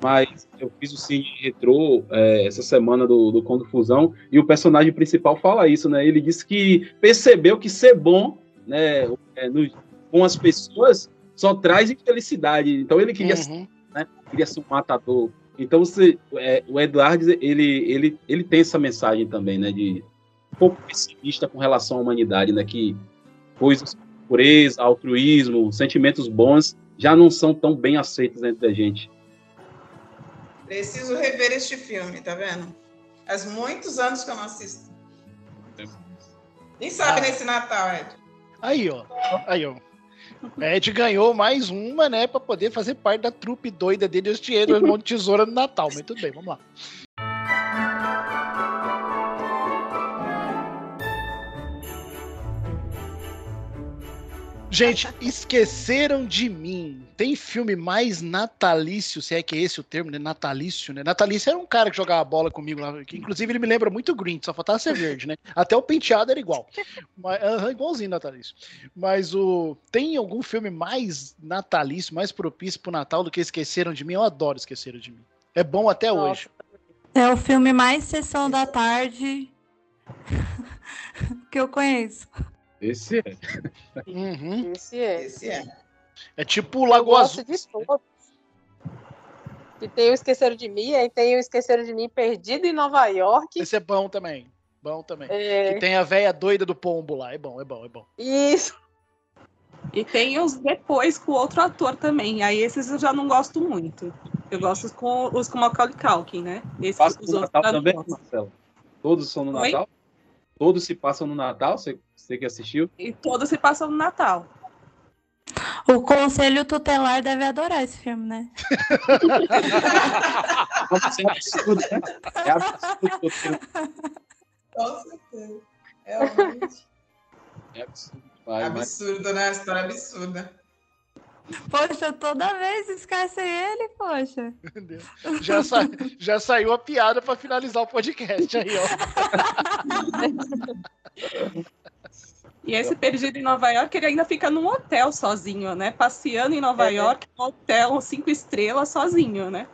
mas eu fiz o cine retrô é, essa semana do, do Kong Fusão, e o personagem principal fala isso. Né? Ele disse que percebeu que ser bom né, no, com as pessoas só traz infelicidade. Então ele queria Uhum. né? Queria ser um matador. Então você, é, o Eduardo ele, ele, ele tem essa mensagem também, né? De pouco pessimista com relação à humanidade, né? Que coisas como pureza, altruísmo, sentimentos bons já não são tão bem aceitos entre a gente. Preciso rever este filme, tá vendo? Faz muitos anos que eu não assisto. Quem sabe nesse Natal, Ed? Aí, ó. Aí, ó. Ed ganhou mais uma, né, pra poder fazer parte da trupe doida dele, os Edward Mão de Tesoura no Natal. Mas tudo bem, vamos lá. Gente, esqueceram de mim. Tem filme mais natalício, se é que é esse o termo, né? Natalício, né? Natalício era um cara que jogava bola comigo lá, que inclusive ele me lembra muito o Green, só faltava ser verde, né? Até o penteado era igual. Mas, igualzinho natalício. Mas o tem algum filme mais natalício, mais propício pro Natal do que Esqueceram de mim? Eu adoro Esqueceram de mim. É bom até hoje. É o filme mais sessão da tarde que eu conheço. Esse é. Uhum. Esse é. Esse é. É tipo o Eu Lago gosto Azul. de todos. E tem o Esqueceram de Mim, aí tem o Esqueceram de Mim Perdido em Nova York. Esse é bom também. Bom também. É. Que tem a véia doida do pombo lá. É bom, é bom, é bom. Isso. E tem os depois com outro ator também. Aí esses eu já não gosto muito. Eu gosto os com os com Macaulay Culkin, né? Esses, Passa os no outros Natal também. Marcelo? Todos são no Oi? Natal? Todos se passam no Natal? Você, você que assistiu? E todos se passam no Natal. O Conselho Tutelar deve adorar esse filme, né? É absurdo, né? É absurdo. Com certeza. Realmente. É absurdo. mas- Absurdo, né? História absurda. Poxa, toda vez esquecem ele, poxa. Já, sa- já saiu a piada pra finalizar o podcast aí, ó. E esse perdido em Nova York, ele ainda fica num hotel sozinho, né? Passeando em Nova É. York, num hotel cinco estrelas sozinho, né?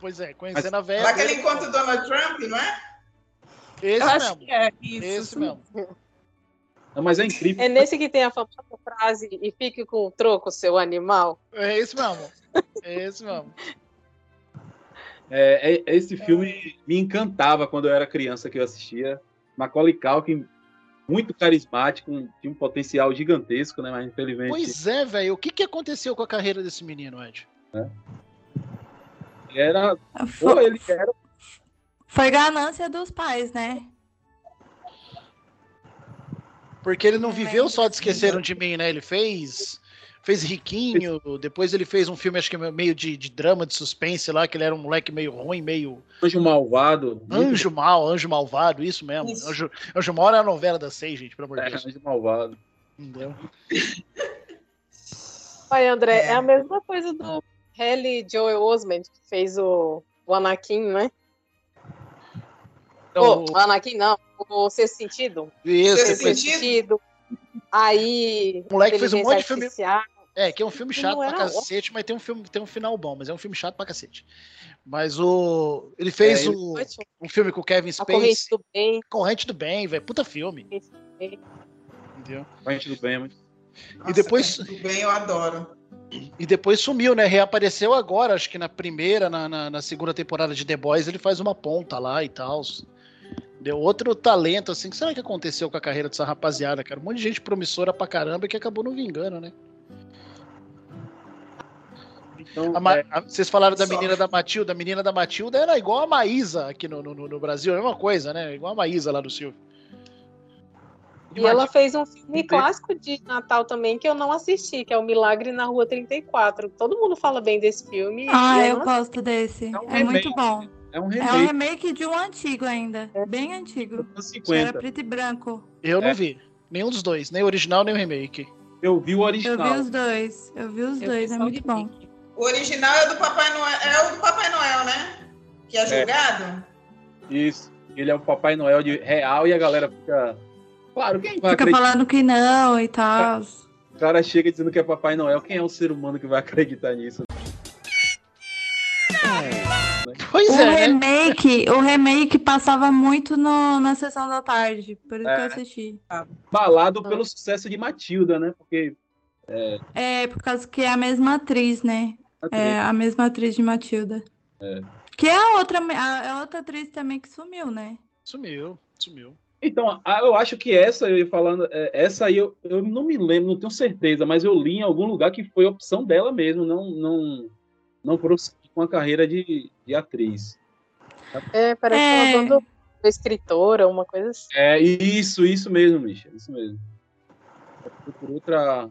Pois é, conhecendo a velha. Lá que ele dele- encontra o Donald Trump, não é? Esse Eu acho mesmo. que é isso. Esse mesmo. Não, mas é incrível. É nesse que tem a famosa frase e fique com o troco, seu animal. É esse mesmo. É esse mesmo. É, é- esse filme me encantava quando eu era criança que eu assistia. Macaulay Culkin, muito carismático, tinha um potencial gigantesco, né? Mas infelizmente Pois é, velho. O que, que aconteceu com a carreira desse menino, Ed? era. Pô, Foi, ele era foi ganância dos pais, né? Porque ele não viveu só de Esqueceram de Mim, né? Ele fez. Fez Riquinho, depois ele fez um filme, acho que meio de, de drama, de suspense lá, que ele era um moleque meio ruim, meio. Anjo Malvado. Anjo mal, anjo malvado, isso mesmo. Isso. Anjo, anjo mal era a novela das seis, gente, pelo amor É, de Deus. Anjo Malvado. Entendeu? Pai, André, é. É. a mesma coisa do Haley Joel Osment, que fez o, o Anakin, né? Então, o Anakin não, o Sexto Sentido. Isso, Sexto Sentido? Aí. O moleque fez um monte de filme-. É, que é um filme chato pra cacete, mas tem um, filme, tem um final bom, mas é um filme chato pra cacete. Mas o. Ele fez É, ele- o- um filme com o Kevin A corrente do bem. Corrente do Bem, velho. Puta filme. Entendeu? A gente do bem, é mas... Nossa, depois- Tudo bem, eu adoro. E depois sumiu, né? Reapareceu agora, acho que na primeira, na, na, na segunda temporada de The Boys, ele faz uma ponta lá e tal. Deu outro talento, assim. O que será que aconteceu com a carreira dessa rapaziada, cara? Um monte de gente promissora pra caramba que acabou não vingando, né? Então, A é, a- vocês falaram da Só. menina da Matilda. A menina da Matilda era igual a Maísa aqui no, no, no Brasil, é a mesma coisa, né? Igual a Maísa lá do Silvio. E ela fez um filme clássico de Natal também que eu não assisti, que é o Milagre na Rua 34. Todo mundo fala bem desse filme. Ah, eu não gosto desse. É um É muito bom. É um É um remake remake de um antigo ainda. Bem antigo. dos Que era 50. preto e branco. Eu não É. vi. Nenhum dos dois, nem o original, nem o remake. Eu vi o Eu original. vi os dois. Eu vi os Eu dois, vi é muito bom. remake. O original é do Papai Noel, é o do Papai Noel, né? Que é julgado? Isso. Ele é o Papai Noel de real e a galera fica. Claro, quem vai Fica acreditar? falando que não e tal. O cara chega dizendo que é Papai Noel. Quem é o ser humano que vai acreditar nisso? Pois O é, né? remake, o remake passava muito no, na sessão da tarde, por isso que eu É. assisti. Balado pelo sucesso de Matilda, né? Porque. É, por causa que é a mesma atriz, né? É a mesma atriz de Matilda. É. Que é a outra, a, a outra atriz também que sumiu, né? Sumiu, sumiu. Então, eu acho que essa, eu ia falando, é, essa aí eu, eu não me lembro, não tenho certeza, mas eu li em algum lugar que foi opção dela mesmo, não, não, não com a carreira de, de atriz. É, parece É. uma banda escritora, uma coisa assim. É isso, isso mesmo, Misha, isso mesmo. Foi por outra,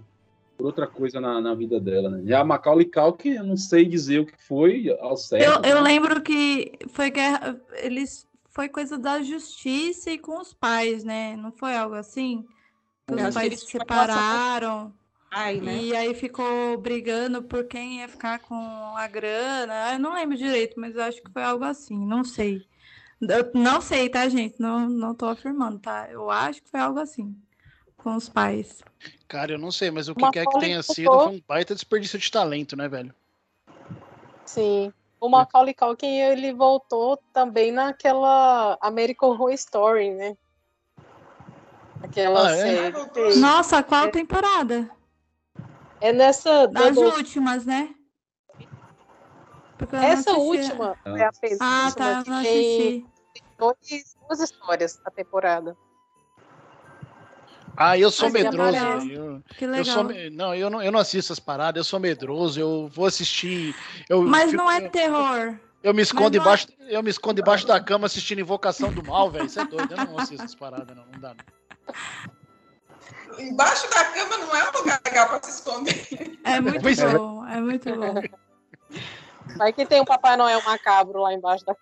por outra coisa na, na vida dela, né? Já a Macaulay Culkin, eu não sei dizer o que foi ao certo. Eu, eu né? lembro que foi guerra, eles foi coisa da justiça e com os pais, né? Não foi algo assim? Que Eu os que pais se uma separaram Ai, né? e aí ficou brigando por quem ia ficar com a grana. Eu não lembro direito, mas eu acho que foi algo assim, não sei. Eu não sei, tá, gente? Não, não tô afirmando, tá? Eu acho que foi algo assim com os pais. Cara, eu não sei, mas o que Uma quer que tenha sido foi um baita desperdício de talento, né, velho? Sim. O Macaulay Culkin, ele voltou também naquela American Horror Story, né? Aquela Ah, é? série. Ah. Nossa, qual temporada? É nessa. Das Double- últimas, né? Porque eu Essa assisti. última é a penúltima, Ah, tá, que não tem assisti. dois, duas histórias a temporada. Ah, eu sou Mas ele medroso. Eu, Que eu legal. sou, me- não, eu não, eu não assisto essas paradas, eu sou medroso, eu vou assistir. Eu, Mas fico- não é terror. Eu me escondo é- embaixo, eu me escondo embaixo da cama assistindo Invocação do Mal, velho. Isso é doido, eu não assisto essas paradas, não, não dá. Não. Embaixo da cama não é um lugar legal para se esconder. É muito Pois é. bom, é muito bom. Vai que tem um Papai Noel macabro lá embaixo da.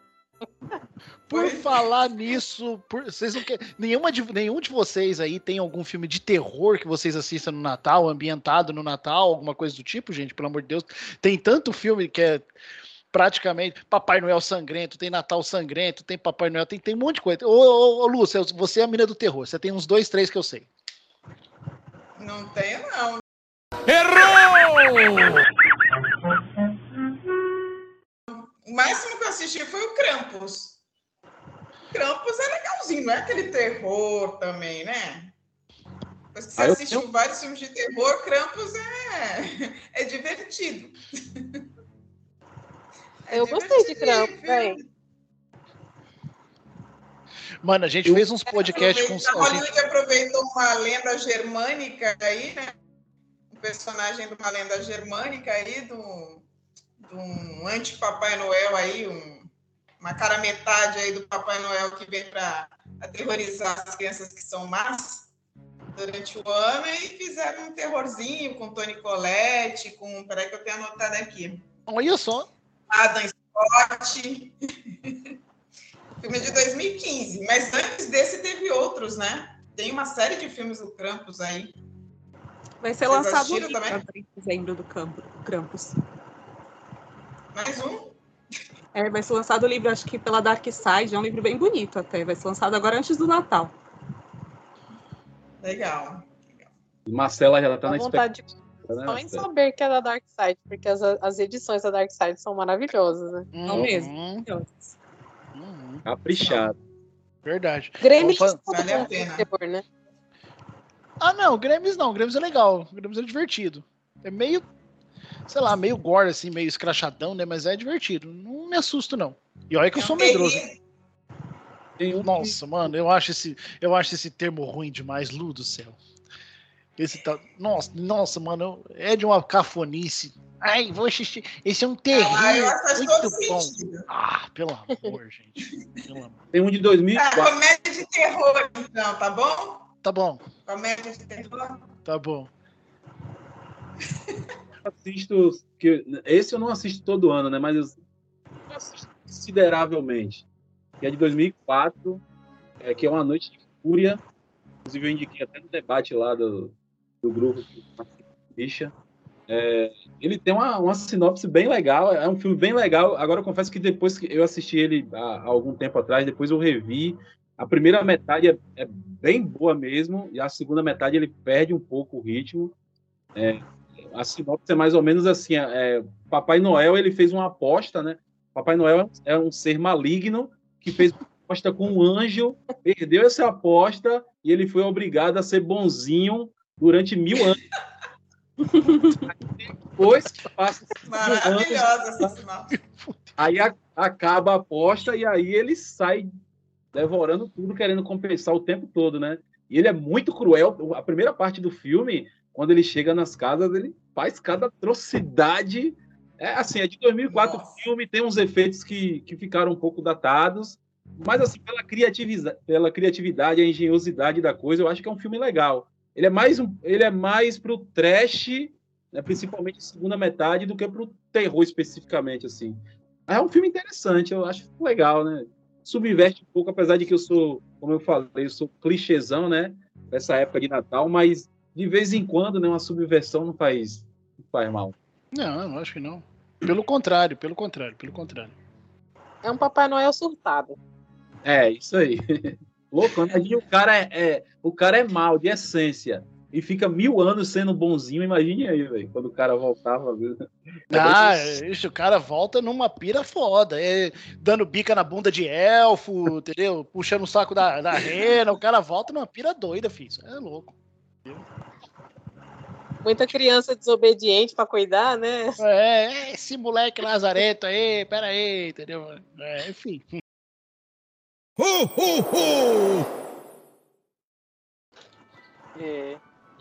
Por falar nisso, por- vocês não querem, nenhuma de, nenhum de vocês aí tem algum filme de terror que vocês assistam no Natal, ambientado no Natal, alguma coisa do tipo, gente? Pelo amor de Deus. Tem tanto filme que é praticamente Papai Noel sangrento, tem Natal sangrento, tem Papai Noel, tem, tem um monte de coisa. Ô, ô, ô Lúcia, você é a mina do terror. Você tem uns dois, três que eu sei. Não tenho, não. Errou! O máximo que eu assisti foi o Krampus. Krampus é legalzinho, não é aquele terror também, né? Depois que você Ah, assistiu vários filmes de terror, Krampus é, é divertido. Eu gostei de Krampus, velho. Mano, a gente fez uns podcasts com. A a gente- Hollywood aproveitou uma lenda germânica aí, né? Um personagem de uma lenda germânica aí, do, de um anti-Papai Noel aí, um- uma cara metade aí do Papai Noel que vem para aterrorizar as crianças que são más durante o ano e fizeram um terrorzinho com Tony Collette, com. Peraí que eu tenho anotado aqui. Olha só. Adam Scott. Filme de 2015, mas antes desse teve outros, né? Tem uma série de filmes do Krampus aí. Vai ser Vocês lançado livro também? em dezembro do Campo- Krampus. Mais um? É, vai ser lançado o livro, acho que pela Dark Side, é um livro bem bonito até. Vai ser lançado agora antes do Natal. Legal. Marcela já tá Dá na vontade de expectativa, né, só em saber que é da Dark Side, porque as, as edições da Dark Side são maravilhosas, né? Não mesmo. Uhum. Caprichado. Verdade. Grêmio mundo tem terror, né? Ah, não, Grêmios não. Grêmios é legal. Grêmios é divertido. É meio, sei lá, meio gore, assim, meio escrachadão, né? Mas é divertido. Não me assusto, não. E olha que eu sou medroso. Nossa, mano, eu acho esse, eu acho esse termo ruim demais, Lu do céu. Esse tá, nossa, nossa, mano, é de uma cafonice. Ai, vou assistir. Esse é um Ah, faz muito bom. sentido. Ah, pelo amor, gente. Pelo amor. Tem um de Ah, 2004. comédia de terror, então, tá bom? Tá bom, Comédia de terror. tá bom. assisto. Que, esse eu não assisto todo ano, né? Mas eu assisto consideravelmente. Que é de 2004, é, que é Uma Noite de Fúria. Inclusive, eu indiquei até no debate lá do, do grupo Bicha. É, ele tem uma, uma sinopse bem legal, é um filme bem legal. Agora, eu confesso que depois que eu assisti ele há, há algum tempo atrás, depois eu revi. A primeira metade é, é bem boa mesmo, e a segunda metade ele perde um pouco o ritmo. É, a sinopse é mais ou menos assim: é, Papai Noel ele fez uma aposta, né? Papai Noel é um ser maligno que fez uma aposta com um anjo, perdeu essa aposta e ele foi obrigado a ser bonzinho durante mil anos. Depois que passa Maravilhosa essa sinopse. Aí a- acaba a aposta e aí ele sai devorando tudo, querendo compensar o tempo todo, né? E ele é muito cruel. A primeira parte do filme, quando ele chega nas casas, ele faz cada atrocidade. É assim, é de 2004 o filme, tem uns efeitos que, que ficaram um pouco datados, mas assim, pela criatividade, pela criatividade, a engenhosidade da coisa, eu acho que é um filme legal. Ele é mais um, ele é mais pro trash, né, principalmente a segunda metade, do que pro terror especificamente, assim. É um filme interessante, eu acho legal, né? Subverte um pouco, apesar de que eu sou, como eu falei, eu sou clichêzão, né? Dessa época de Natal, mas de vez em quando, né, uma subversão não faz, não faz mal. Não, eu acho que não. Pelo contrário, pelo contrário, pelo contrário. É um Papai Noel surtado. É, isso aí. Louco, imagine o cara é, é- o cara é mal, de essência, e fica mil anos sendo bonzinho, imagine aí, velho, quando o cara voltava. viu? Ah, isso, o cara volta numa pira foda, é, dando bica na bunda de elfo, entendeu? Puxando o saco da, da rena, o cara volta numa pira doida, filho. Isso é louco. Muita criança desobediente pra cuidar, né? É, é, esse moleque lazareto aí, pera aí, entendeu? É, enfim. É. E o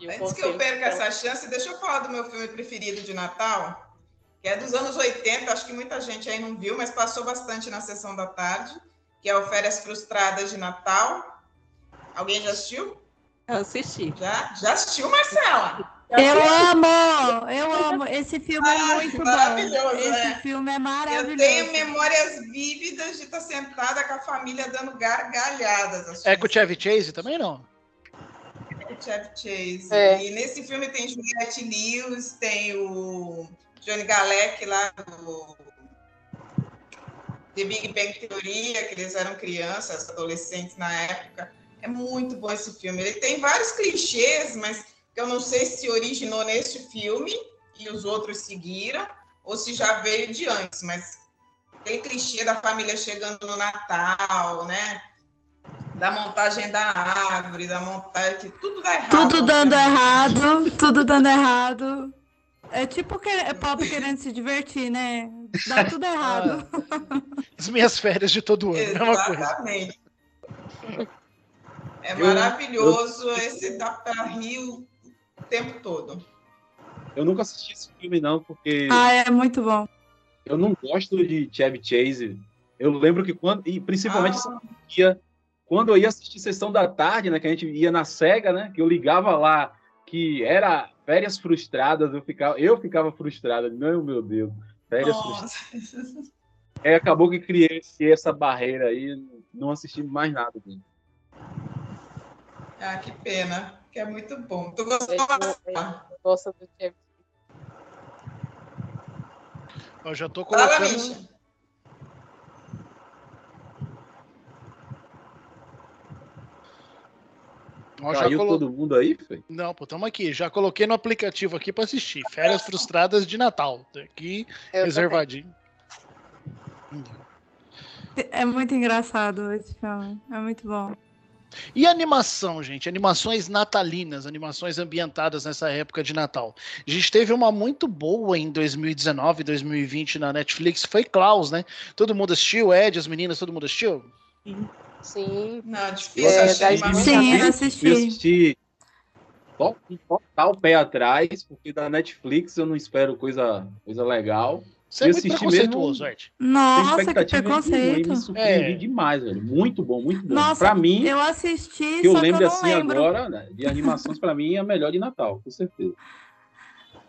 Antes que eu perca então, essa chance, deixa eu falar do meu filme preferido de Natal, que é dos anos 80, acho que muita gente aí não viu, mas passou bastante na sessão da tarde, que é o Férias Frustradas de Natal. Alguém já assistiu? Eu assisti. Já? Já assistiu, Marcela? Eu amo! Eu amo! Esse filme é muito bom. maravilhoso, Esse né? filme é Eu maravilhoso. tenho memórias vívidas de estar sentada com a família dando gargalhadas. É com o Chevy Chase também, não? Chevy Chase. É. E nesse filme tem Juliette Lewis, tem o Johnny Galec lá do The Big Bang Theoria, que eles eram crianças, adolescentes na época. É muito bom esse filme. Ele tem vários clichês, mas que eu não sei se originou neste filme e os outros seguiram, ou se já veio de antes, mas aquele clichê da família chegando no Natal, né? Da montagem da árvore, da montagem, que tudo dá errado. Tudo dando errado, tudo dando errado. É tipo que é pop querendo se divertir, né? Dá tudo errado. As minhas férias de todo ano, é uma coisa. Exatamente. É Eu- maravilhoso esse dá pra rir o tempo todo. Eu nunca assisti esse filme, não, porque Ah, é muito bom. eu não gosto de Chevy Chase. Eu lembro que quando. E principalmente Ah. ia, quando eu ia assistir sessão da tarde, né? Que a gente ia na SEGA, né? Que eu ligava lá, que era férias frustradas, eu ficava, eu ficava frustrado. Não, meu Deus, férias frustradas. Nossa. Aí acabou que criei essa barreira aí, não assisti mais nada. dele. Ah, que pena, que é muito bom. Tu gostou Eu, bastante? gosto do. Eu já tô Fala, colocando. Já Caiu colo- todo mundo aí, Fê? Não, pô, tamo aqui. Já coloquei no aplicativo aqui pra assistir. Férias frustradas de Natal. Aqui, Eu reservadinho. É muito engraçado esse filme. É muito bom. E animação, gente? Animações natalinas, animações ambientadas nessa época de Natal. A gente teve uma muito boa em 2019, 2020 na Netflix, foi Klaus, né? Todo mundo assistiu, Ed, as meninas, todo mundo assistiu? Sim. Não, Eu difícil É, achar. Sim, eu Eu assisti. assisti to- um total pé atrás, porque da Netflix eu não espero coisa, coisa legal. Você é Eu muito assisti preconceituoso, Ed. Sem Nossa, que preconceito. me surpreendi É. demais, velho. Muito bom, muito bom. Nossa, pra mim, eu assisti, que eu só que eu lembro não assim lembro. agora, né, de animações, pra mim é a melhor de Natal, com certeza.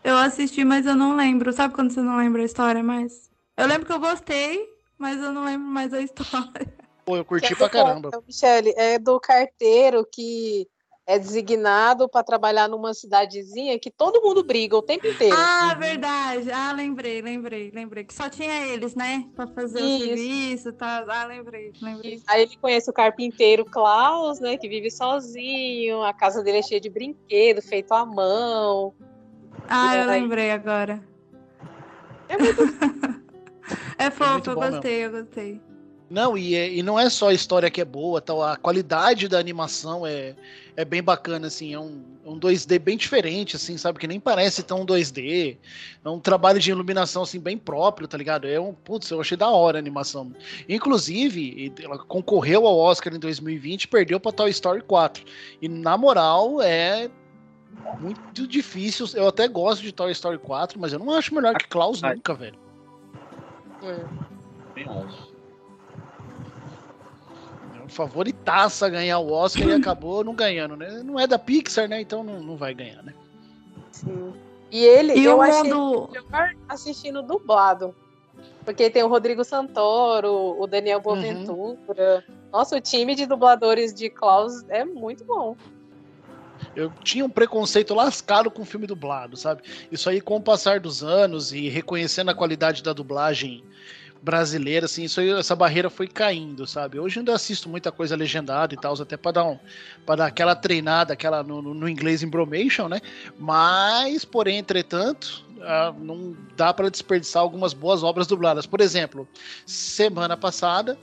Eu assisti, mas eu não lembro. Sabe quando você não lembra a história mais? Eu lembro que eu gostei, mas eu não lembro mais a história. Pô, eu curti é pra caramba. Michele, é do carteiro que é designado para trabalhar numa cidadezinha que todo mundo briga o tempo inteiro. Ah, verdade. Ah, lembrei, lembrei, lembrei. Que só tinha eles, né? Pra fazer o Isso. serviço e tal. Ah, lembrei, lembrei. Aí ele conhece o carpinteiro Klaus, né, que vive sozinho, a casa dele é cheia de brinquedo, feito à mão. Ah, eu Aí- lembrei agora. É muito É fofo, muito eu gostei, eu gostei. Não, e, é- e não é só a história que é boa, tal, a qualidade da animação é, é bem bacana, assim, é um, é um 2D bem diferente, assim, sabe, que nem parece tão 2D, é um trabalho de iluminação, assim, bem próprio, tá ligado? É um, putz, eu achei da hora a animação. Inclusive, ela concorreu ao Oscar em 2020 e perdeu pra Toy Story 4, e na moral, é muito difícil, eu até gosto de Toy Story 4, mas eu não acho melhor que Klaus nunca, velho. Bem acho. Favoritaço a ganhar o Oscar e acabou não ganhando, né? Não é da Pixar, né? Então não, não vai ganhar, né? Sim. E ele, E eu achei mundo. melhor assistindo dublado. Porque tem o Rodrigo Santoro, o Daniel Boaventura. Nossa, o time de dubladores de Klaus é muito bom. Eu tinha um preconceito lascado com o filme dublado, sabe? Isso aí, com o passar dos anos e reconhecendo a qualidade da dublagem brasileira, assim, isso essa barreira foi caindo, sabe? Hoje ainda assisto muita coisa legendada e tal, até para dar um, dar aquela treinada, aquela no, no- no inglês embromation, né? Mas, porém, entretanto, ah, não dá para desperdiçar algumas boas obras dubladas. Por exemplo, semana passada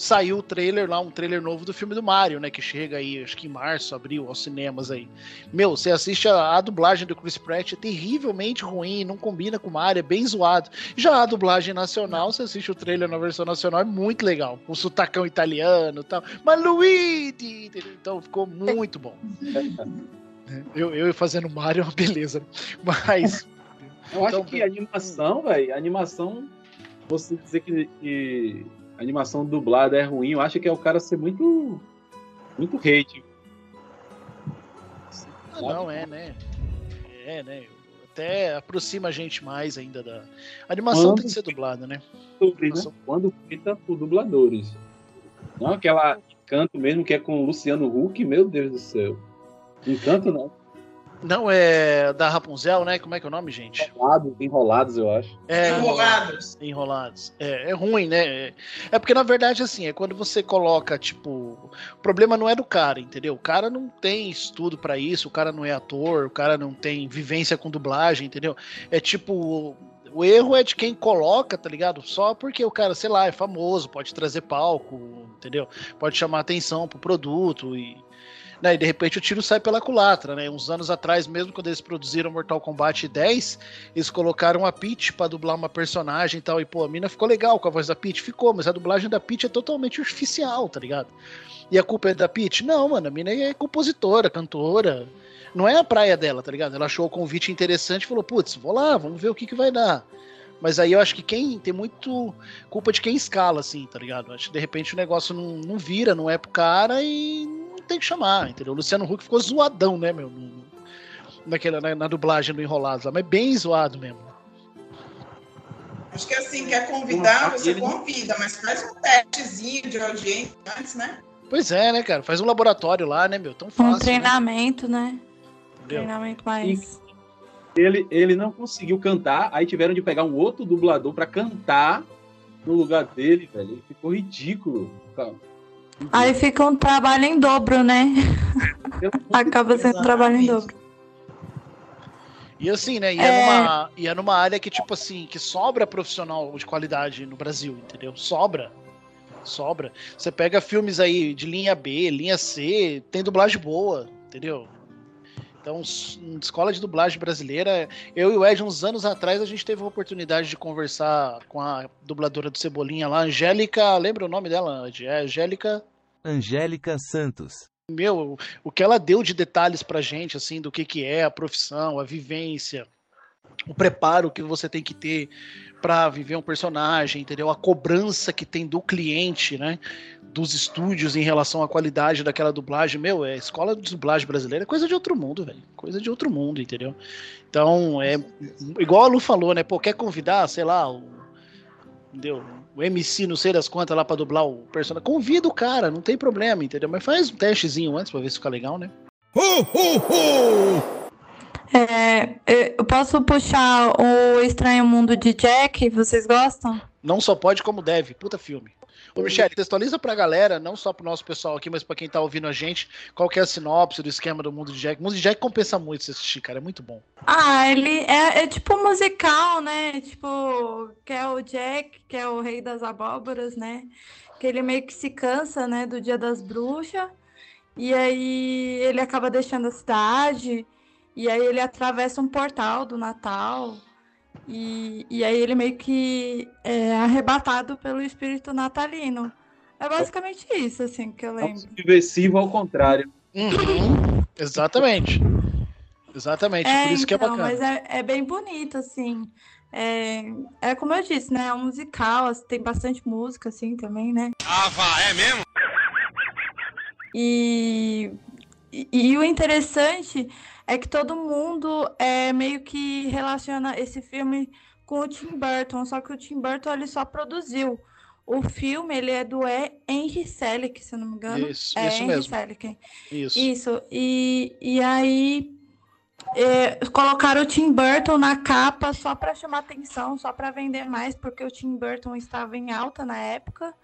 saiu o trailer lá, um trailer novo do filme do Mario, né? Que chega aí, acho que em março, abril, aos cinemas aí. Meu, você assiste a, a dublagem do Chris Pratt, é terrivelmente ruim, não combina com o Mario, é bem zoado. Já a dublagem nacional, você assiste o trailer na versão nacional, é muito legal. Com sotacão italiano e tal. Mas Luigi! Então ficou muito bom. Eu, eu fazendo Mario é uma beleza. Mas. Eu acho Então, que a animação, velho, animação, você dizer que, que a animação dublada é ruim, eu acho que é o cara ser muito, muito hate. Ah, não, é, né? É, né? Até aproxima a gente mais ainda da. A animação Quando- tem que ser dublada, né? Sobre, né? Quando feita por dubladores. Não aquela encanto mesmo que é com o Luciano Huck, meu Deus do céu. Encanto não. Não, é da Rapunzel, né? Como é que é o nome, gente? Enrolados, enrolados, eu acho. É, Enrolados. Enrolados. É, é ruim, né? É- É porque, na verdade, assim, é quando você coloca, tipo. O problema não é do cara, entendeu? O cara não tem estudo pra isso, o cara não é ator, o cara não tem vivência com dublagem, entendeu? É tipo. O erro é de quem coloca, tá ligado? Só porque o cara, sei lá, é famoso, pode trazer palco, entendeu? Pode chamar atenção pro produto e. né, e de repente o tiro sai pela culatra, né? Uns anos atrás, mesmo quando eles produziram Mortal Kombat 10, eles colocaram a Peach pra dublar uma personagem e tal. E, pô, a mina ficou legal com a voz da Peach? Ficou, mas a dublagem da Peach é totalmente artificial, tá ligado? E a culpa é da Peach? Não, mano, a mina é compositora, cantora. Não é a praia dela, tá ligado? Ela achou o convite interessante e falou, putz, vou lá, vamos ver o que, que vai dar. Mas aí eu acho que quem tem muito culpa de quem escala, assim, tá ligado? Acho que de repente o negócio não, não vira, não é pro cara e tem que chamar, entendeu? O Luciano Huck ficou zoadão, né, meu? naquela, na, na dublagem do Enrolados lá, mas bem zoado mesmo. Acho que assim, quer convidar, você convida, mas faz um testezinho de audiência antes, né? Pois é, né, cara? Faz um laboratório lá, né, meu? Tão Um fácil. né? treinamento, né? Entendeu? Treinamento mais. Ele, ele não conseguiu cantar, aí tiveram de pegar um outro dublador pra cantar no lugar dele, velho. Ele ficou ridículo. Cara. Aí fica um trabalho em dobro, né? Acaba sendo um trabalho em dobro. E assim, né? E é, É. numa, e é numa área que, tipo assim, que sobra profissional de qualidade no Brasil, entendeu? Sobra. Sobra. Você pega filmes aí de linha B, linha C, tem dublagem boa, entendeu? Então, escola de dublagem brasileira, eu e o Ed, uns anos atrás, a gente teve a oportunidade de conversar com a dubladora do Cebolinha lá, Angélica, lembra o nome dela, Ed? É Angélica Angélica Santos. meu, o que ela deu de detalhes pra gente, assim, do que que é a profissão, a vivência, o preparo que você tem que ter pra viver um personagem, entendeu? A cobrança que tem do cliente, né? Dos estúdios em relação à qualidade daquela dublagem, meu, é escola de dublagem brasileira é coisa de outro mundo, velho. Coisa de outro mundo, entendeu? Então, é igual a Lu falou, né? Pô, quer convidar, sei lá, o, entendeu? O MC, não sei das quantas lá pra dublar o personagem. Convida o cara, não tem problema, entendeu? Mas faz um testezinho antes pra ver se fica legal, né? É, eu posso puxar o Estranho Mundo de Jack? Vocês gostam? Não só pode como deve. Puta filme. Ô, Michele, textualiza pra galera, não só pro nosso pessoal aqui, mas pra quem tá ouvindo a gente, qual que é a sinopse do esquema do Mundo de Jack. O Mundo de Jack compensa muito se assistir, cara. É muito bom. Ah, ele é, é tipo musical, né? Tipo, que é o Jack, que é o rei das abóboras, né? Que ele meio que se cansa, né, do Dia das Bruxas. E aí ele acaba deixando a cidade. E aí ele atravessa um portal do Natal. E, e aí ele meio que é arrebatado pelo espírito natalino. É basicamente isso, assim, que eu É um lembro. subversivo ao contrário. Uhum. Exatamente. Exatamente, É, por isso que é então, bacana. mas é, é bem bonito, assim. É, é como eu disse, né? É um musical, assim, tem bastante música, assim, também, né? Ah, vá, é mesmo? E, e, e o interessante é que todo mundo é meio que relaciona esse filme com o Tim Burton, só que o Tim Burton ele só produziu. O filme ele é do Henry Selick, se não me engano. Isso, é isso Henry mesmo. Selick. Isso. Isso. E, e aí é, colocaram o Tim Burton na capa só para chamar atenção, só para vender mais, porque o Tim Burton estava em alta na época.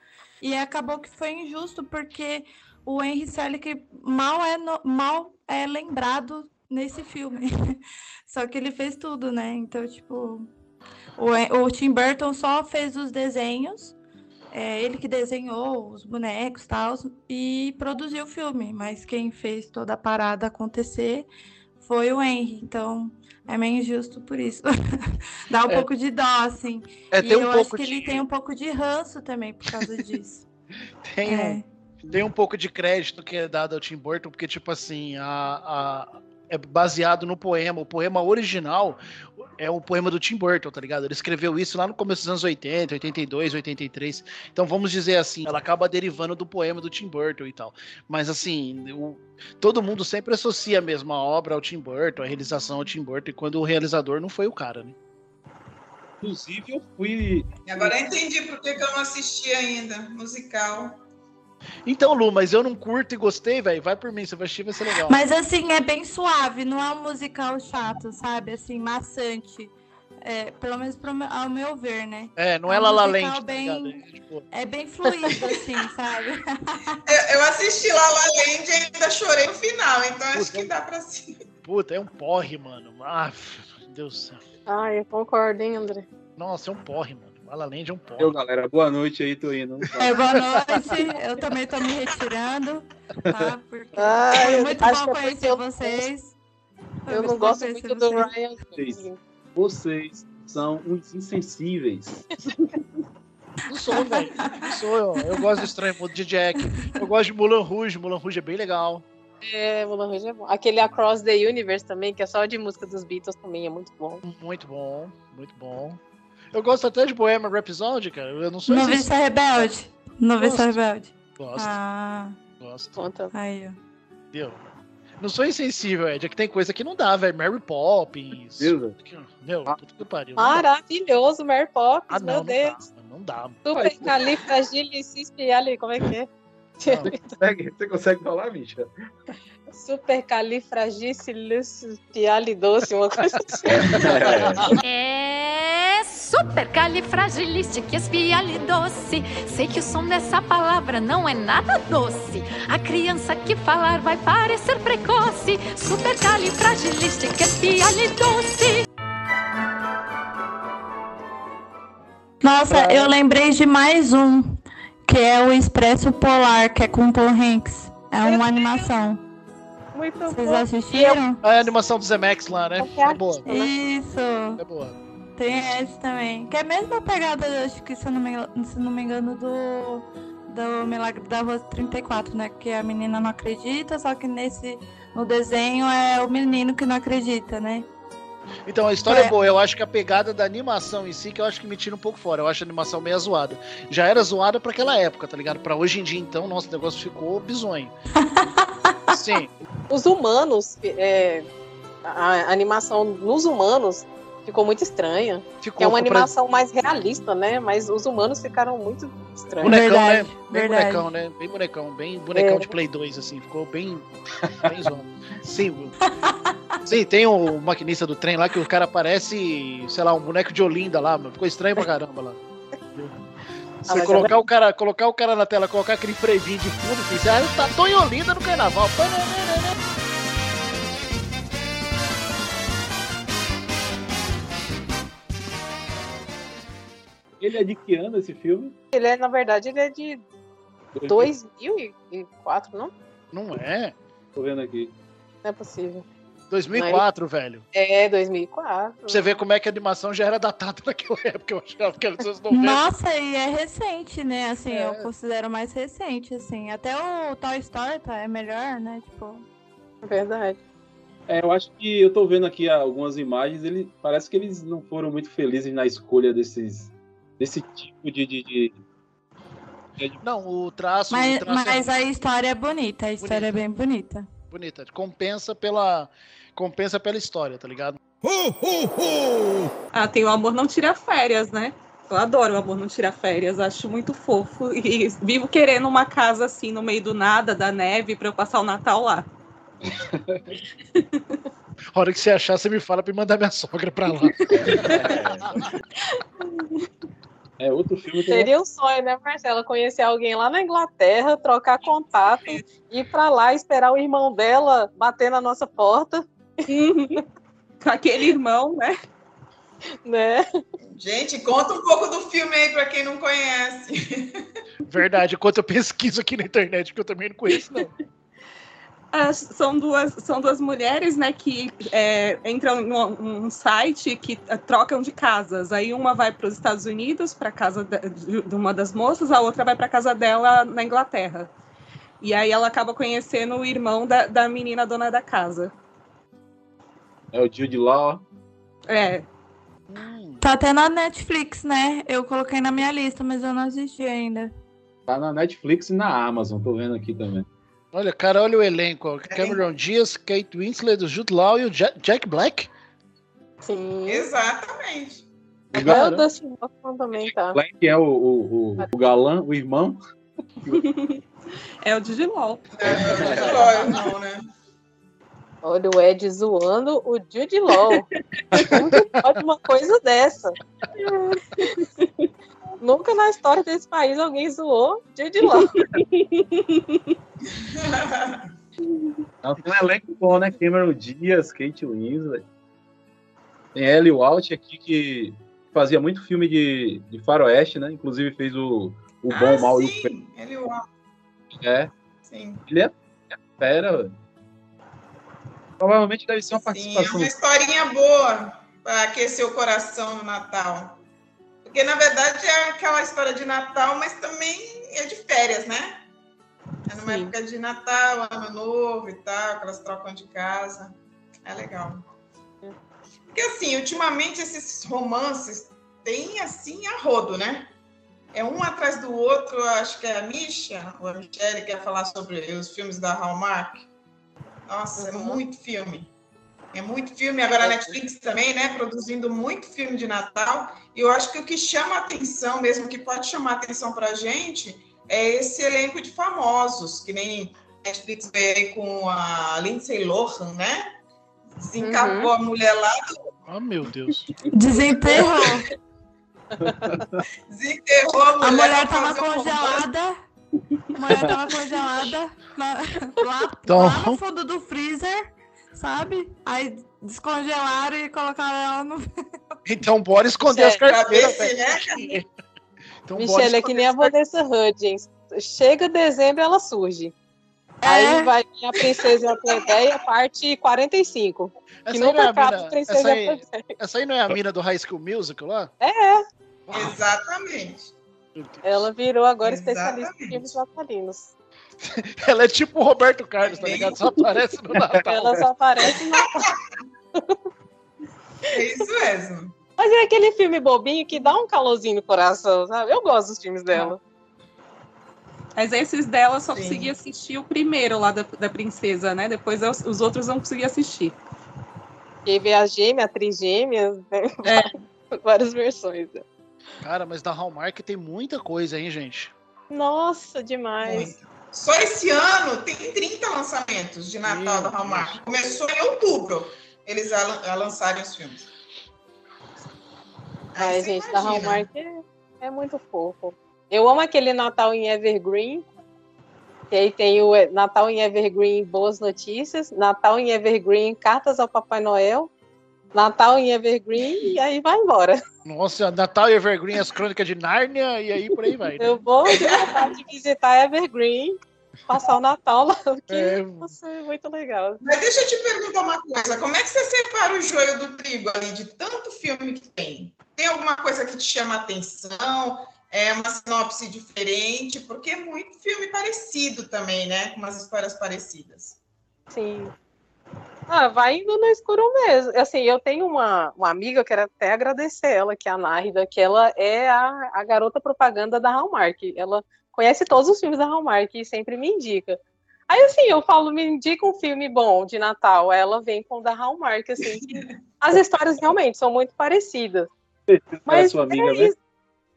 E acabou que foi injusto, porque o Henry Selick mal é, no- mal é lembrado nesse filme. só que ele fez tudo, né? Então, tipo, o, o Tim Burton só fez os desenhos. É ele que desenhou os bonecos e tal, e produziu o filme, mas quem fez toda a parada acontecer foi o Henry, então é meio injusto por isso. Dá um É. pouco de dó, assim. É, e um eu acho que de- ele tem um pouco de ranço também por causa disso. Tem, É. um, tem um pouco de crédito que é dado ao Tim Burton, porque, tipo assim, a, a- é baseado no poema. O poema original é o poema do Tim Burton, tá ligado? Ele escreveu isso lá no começo dos anos 80, 82, 83. Então, vamos dizer assim, ela acaba derivando do poema do Tim Burton e tal. Mas, assim, o- todo mundo sempre associa mesmo a obra ao Tim Burton, a realização ao Tim Burton, e quando o realizador não foi o cara, né? Inclusive, eu fui. Agora eu entendi por que, que eu não assisti ainda. Musical. Então, Lu, mas eu não curto e gostei, velho. Vai por mim, você vai assistir, vai ser legal. Mas assim, é bem suave, não é um musical chato, sabe? Assim, maçante. É, pelo menos pro ao meu ver, né? É, não é um La La musical Land, tá bem- ligado? É, tipo, É bem fluido, assim, sabe? Eu, eu assisti lá La Land e ainda chorei no final, então acho que dá pra sim. Puta, é um porre, mano. Ah, meu Deus do céu. Ai, eu concordo, hein, André? Nossa, é um porre, mano. La La Land é um porre. Eu, galera, boa noite aí, tô indo. É, boa noite, eu também tô me retirando, tá? Porque Ai, foi eu muito bom é conhecer vocês. Foi Eu não gosto muito do vocês. Ryan Vocês, vocês são uns insensíveis. Não sou, velho. Não sou eu. Eu gosto do Estranho Mundo de Jack. Eu gosto de Mulan Rouge. Mulan Rouge é bem legal. É, Mulan Rouge é bom. Aquele Across the Universe também, que é só de música dos Beatles, também é muito bom. Muito bom, muito bom. Eu gosto até de Bohemian Rhapsody, cara. Eu não sou Noviça Rebelde. Noviça Gosto. Rebelde. Gosto, Ah, gosto. Conta. aí, ó. Entendeu? Não sou insensível, Ed. É que tem coisa que não dá, velho. Mary Poppins. Beleza? Meu, puta que pariu. Maravilhoso, Mary Poppins, Ah, não, meu não Deus. dá. Não dá. Super califragilistiespirali, como é que é? Consegue- Você consegue falar, bicha? Super califragilistiespiralidoce, uma coisa assim. É supercalifragilisticexpialidoce. Sei que o som dessa palavra não é nada doce. A criança que falar vai parecer precoce. Supercalifragilisticexpialidoce. Nossa, eu lembrei de mais um, que é o Expresso Polar, que é com Tom Hanks. É uma animação. Muito Vocês bom. assistiram? É a animação do Zemex lá, né? É boa. Isso. É boa. Tem esse também. Que é a mesma pegada, acho que se eu não me, engano- se eu não me engano, do, do Milagre da Rua 34, né? Que a menina não acredita, só que nesse. No desenho é o menino que não acredita, né? Então, a história é. É. boa. Eu acho que a pegada da animação em si, que eu acho que me tira um pouco fora. Eu acho a animação meio zoada. Já era zoada pra aquela época, tá ligado? Pra hoje em dia, então, nosso negócio ficou bizonho. Sim. Os humanos, é, a animação nos humanos ficou muito estranha. Ficou, é uma animação mais realista, né? Mas os humanos ficaram muito estranhos. Bonecão, Verdade, né? Bem verdade. bonecão, né? Bem bonecão. Bem bonecão É. de Play 2, assim. Ficou bem. bem. Sim. Sim, tem o maquinista do trem lá que o cara parece, sei lá, um boneco de Olinda lá, mano. Ficou estranho pra caramba lá. Ah, Você mas colocar, o cara, colocar o cara na tela, colocar aquele frevinho de fundo, filho, você ah, tá tô em Olinda no carnaval. Ele é de que ano esse filme? Ele é, na verdade, ele é de 2004, não? Não é? Tô vendo aqui. Não é possível. 2004, velho. É, 2004. Pra você ver como é que a animação já era datada naquela época, eu achava que era dos anos 90. Nossa, e é recente, né? Assim, É. eu considero mais recente, assim. Até o Toy Story tá, é melhor, né? Tipo. Verdade. É, eu acho que eu tô vendo aqui algumas imagens, ele parece que eles não foram muito felizes na escolha desses desse tipo de, de, de- Não, o traço, Mas, o traço mas é a história é bonita, a história é bem bonita. bonita. Compensa pela, compensa pela história, tá ligado? Ah, tem o Amor Não Tira Férias, né? Eu adoro o Amor Não Tira Férias, acho muito fofo. E vivo querendo uma casa assim, no meio do nada, da neve, pra eu passar o Natal lá. A hora que você achar, você me fala pra me mandar minha sogra pra lá. É outro filme que eu Seria um sonho, né, Marcela? Conhecer alguém lá na Inglaterra, trocar contato, ir pra lá, esperar o irmão dela bater na nossa porta. Com aquele irmão, né? Né? Gente, conta um pouco do filme aí pra quem não conhece. Verdade, enquanto eu pesquiso aqui na internet, que eu também não conheço, não. São, duas, são duas mulheres, né, que é, entram num num site que ah, trocam de casas. Aí uma vai para os Estados Unidos, para casa de de uma das moças, a outra vai para casa dela na Inglaterra. E aí ela acaba conhecendo o irmão da, da menina dona da casa. É o Jude Law. É. Tá até na Netflix, né? Eu coloquei na minha lista, mas eu não assisti ainda. Tá na Netflix e na Amazon, tô vendo aqui também. Olha, cara, olha o elenco. Cameron Diaz, Kate Winslet, o Jude Law e o Ja- Jack Black. Sim. Exatamente. O É o galã, Dustin Hoffman também tá. Black é o, o, o, o galã, o irmão. É o Digilol. não, né? Olha o Ed zoando o Jude Law. Como que pode uma coisa dessa? Nunca na história desse país alguém zoou Jude Law. Não, tem um elenco bom, né? Cameron Diaz, Kate Winslet. Tem Ellie Walt aqui que fazia muito filme de, de faroeste, né? Inclusive fez o, o Bom, ah, o Mal e o sim, Feio. ele é Sim. ele é, é fera, velho. Provavelmente deve ser uma Sim, é uma historinha boa para aquecer o coração no Natal. Porque, na verdade, é aquela história de Natal, mas também é de férias, né? É numa Sim. época de Natal, Ano Novo e tal, que elas trocam de casa. É legal. Porque, assim, ultimamente esses romances têm, assim, a rodo, né? É um atrás do outro, acho que é a Misha, ou a Michelle, quer falar sobre os filmes da Hallmark. Nossa, é muito filme. É muito filme. Agora a Netflix também, né? Produzindo muito filme de Natal. E eu acho que o que chama a atenção, mesmo que pode chamar a atenção pra gente, é esse elenco de famosos, que nem a Netflix veio aí com a Lindsay Lohan, né? Desencapou a mulher lá do. Oh, meu Deus. Desenterrou. Desenterrou a mulher. A mulher pra tava fazer um congelada. A mulher tava congelada lá, Então- lá no fundo do freezer, sabe? Aí descongelaram e colocaram ela no. Então bora esconder as Michele, carteiras. cabeça, velho. Então, Michelle é que nem a as. Vanessa Hudgens. Chega dezembro, ela surge. É. Aí vai vir a Princesa Plebeia, parte 45. Essa que nunca é a acaba mina- Princesa essa aí- Plebeia. Essa aí não é a mina do High School Musical lá? É, Exatamente. ela virou agora especialista em Exatamente. filmes natalinos. Ela é tipo o Roberto Carlos, tá ligado? Só aparece no Natal. Ela só aparece no É isso mesmo. Mas é aquele filme bobinho que dá um calorzinho no coração, sabe? Eu gosto dos filmes dela. Mas esses dela só Sim. consegui assistir o primeiro lá da, da princesa, né? Depois eu- os outros não consegui assistir. Teve a gêmea, a trigêmea, né? É. várias versões. Cara, mas da Hallmark tem muita coisa, hein, gente? Nossa, demais. Só esse ano tem 30 lançamentos de Natal da Hallmark. Começou em outubro eles a, lan- a lançarem os filmes. Aí Ai, você gente, da. Hallmark é, é muito fofo. Eu amo aquele Natal em Evergreen. E aí tem o eh, Natal em Evergreen Boas Notícias, Natal em Evergreen Cartas ao Papai Noel, Natal em Evergreen e aí vai embora. Nossa, Natal e Evergreen, as crônicas de Nárnia, e aí por aí vai. né? Eu vou de vontade de visitar Evergreen, passar o Natal lá, É. nossa, é muito legal. Mas deixa eu te perguntar uma coisa. Como é que você separa o joio do trigo ali, de tanto filme que tem? Tem alguma coisa que te chama a atenção? É uma sinopse diferente? Porque é muito filme parecido também, né? Com umas histórias parecidas. Sim. Ah, vai indo no escuro mesmo. Assim, eu tenho uma, uma amiga, eu quero até agradecer ela, que é a Nárida, que ela é a, a garota propaganda da Hallmark. Ela conhece todos os filmes da Hallmark e sempre me indica. Aí, assim, eu falo, me indica um filme bom de Natal. Ela vem com o da Hallmark, assim. que as histórias realmente são muito parecidas. Mas sua amiga, é, né? isso,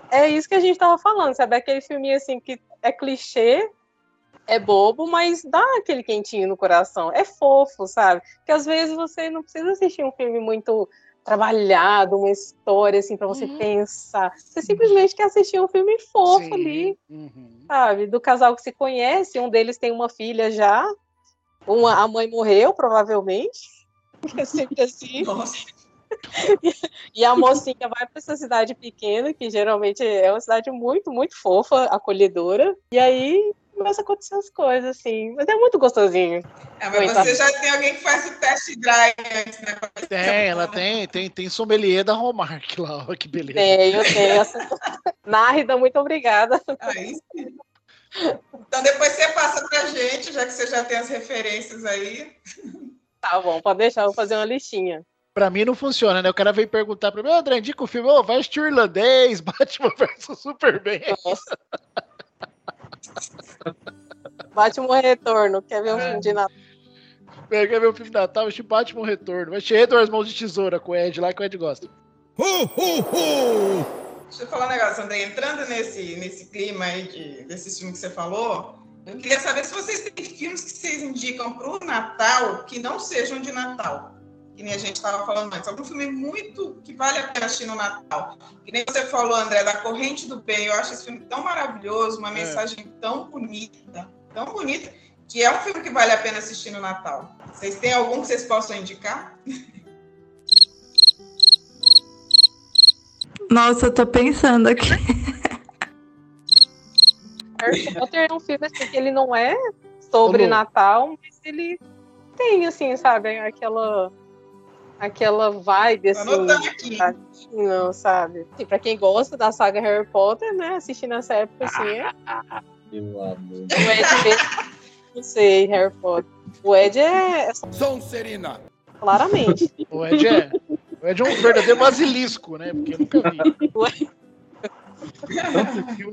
é isso que a gente tava falando, sabe? Aquele filminho, assim, que é clichê, é bobo, mas dá aquele quentinho no coração. É fofo, sabe? Que às vezes você não precisa assistir um filme muito trabalhado, uma história assim para você pensar. Você simplesmente quer assistir um filme fofo Sim. ali, Uhum. sabe? Do casal que se conhece, um deles tem uma filha já, uma a mãe morreu provavelmente. É sempre assim. E a mocinha vai para essa cidade pequena, que geralmente é uma cidade muito, muito fofa, acolhedora. E aí começa a acontecer as coisas, assim. Mas é muito gostosinho. Ah, mas você já tem alguém que faz o test drive antes, né? Tem, ela tem, tem, tem sommelier da Hallmark lá, olha que beleza. Tenho, tenho. Essa... Nárida, muito obrigada. Aí sim. Então depois você passa pra gente, já que você já tem as referências aí. Tá bom, pode deixar, eu vou fazer uma listinha. Pra mim não funciona, né? O cara vem perguntar pra mim, ô André, indica o filme, ô, vai assistir o Irlandês, Batman vs Superman. Batman Retorno, quer ver um filme de Natal? Quer ver o filme de Natal, assistir Batman Retorno. Vai assistir Edward Mãos de Tesoura com o Ed lá, que o Ed gosta. Deixa eu falar um negócio, André. Entrando nesse, nesse clima aí de, desses filmes que você falou, Eu queria saber se vocês têm filmes que vocês indicam para o Natal que não sejam de Natal. Que nem a gente estava falando antes. Algum filme muito que vale a pena assistir no Natal. Que nem você falou, André, da Corrente do Bem. Eu acho esse filme tão maravilhoso, uma mensagem tão bonita, tão bonita, que é um filme que vale a pena assistir no Natal. Vocês têm algum que vocês possam indicar? Nossa, eu tô pensando aqui. Harry Potter é um filme assim, que ele não é sobre Lu. Natal, mas ele tem, assim, sabe, aquela aquela vibe, assim, não, sabe? Assim, pra quem gosta da saga Harry Potter, né, assistir nessa época, assim, é... Meu amor. O Ed mesmo, não sei, Harry Potter. O Ed é... Sonserina. Claramente. O Ed é, o Ed é um verdadeiro basilisco, né? Porque eu nunca vi. O Ed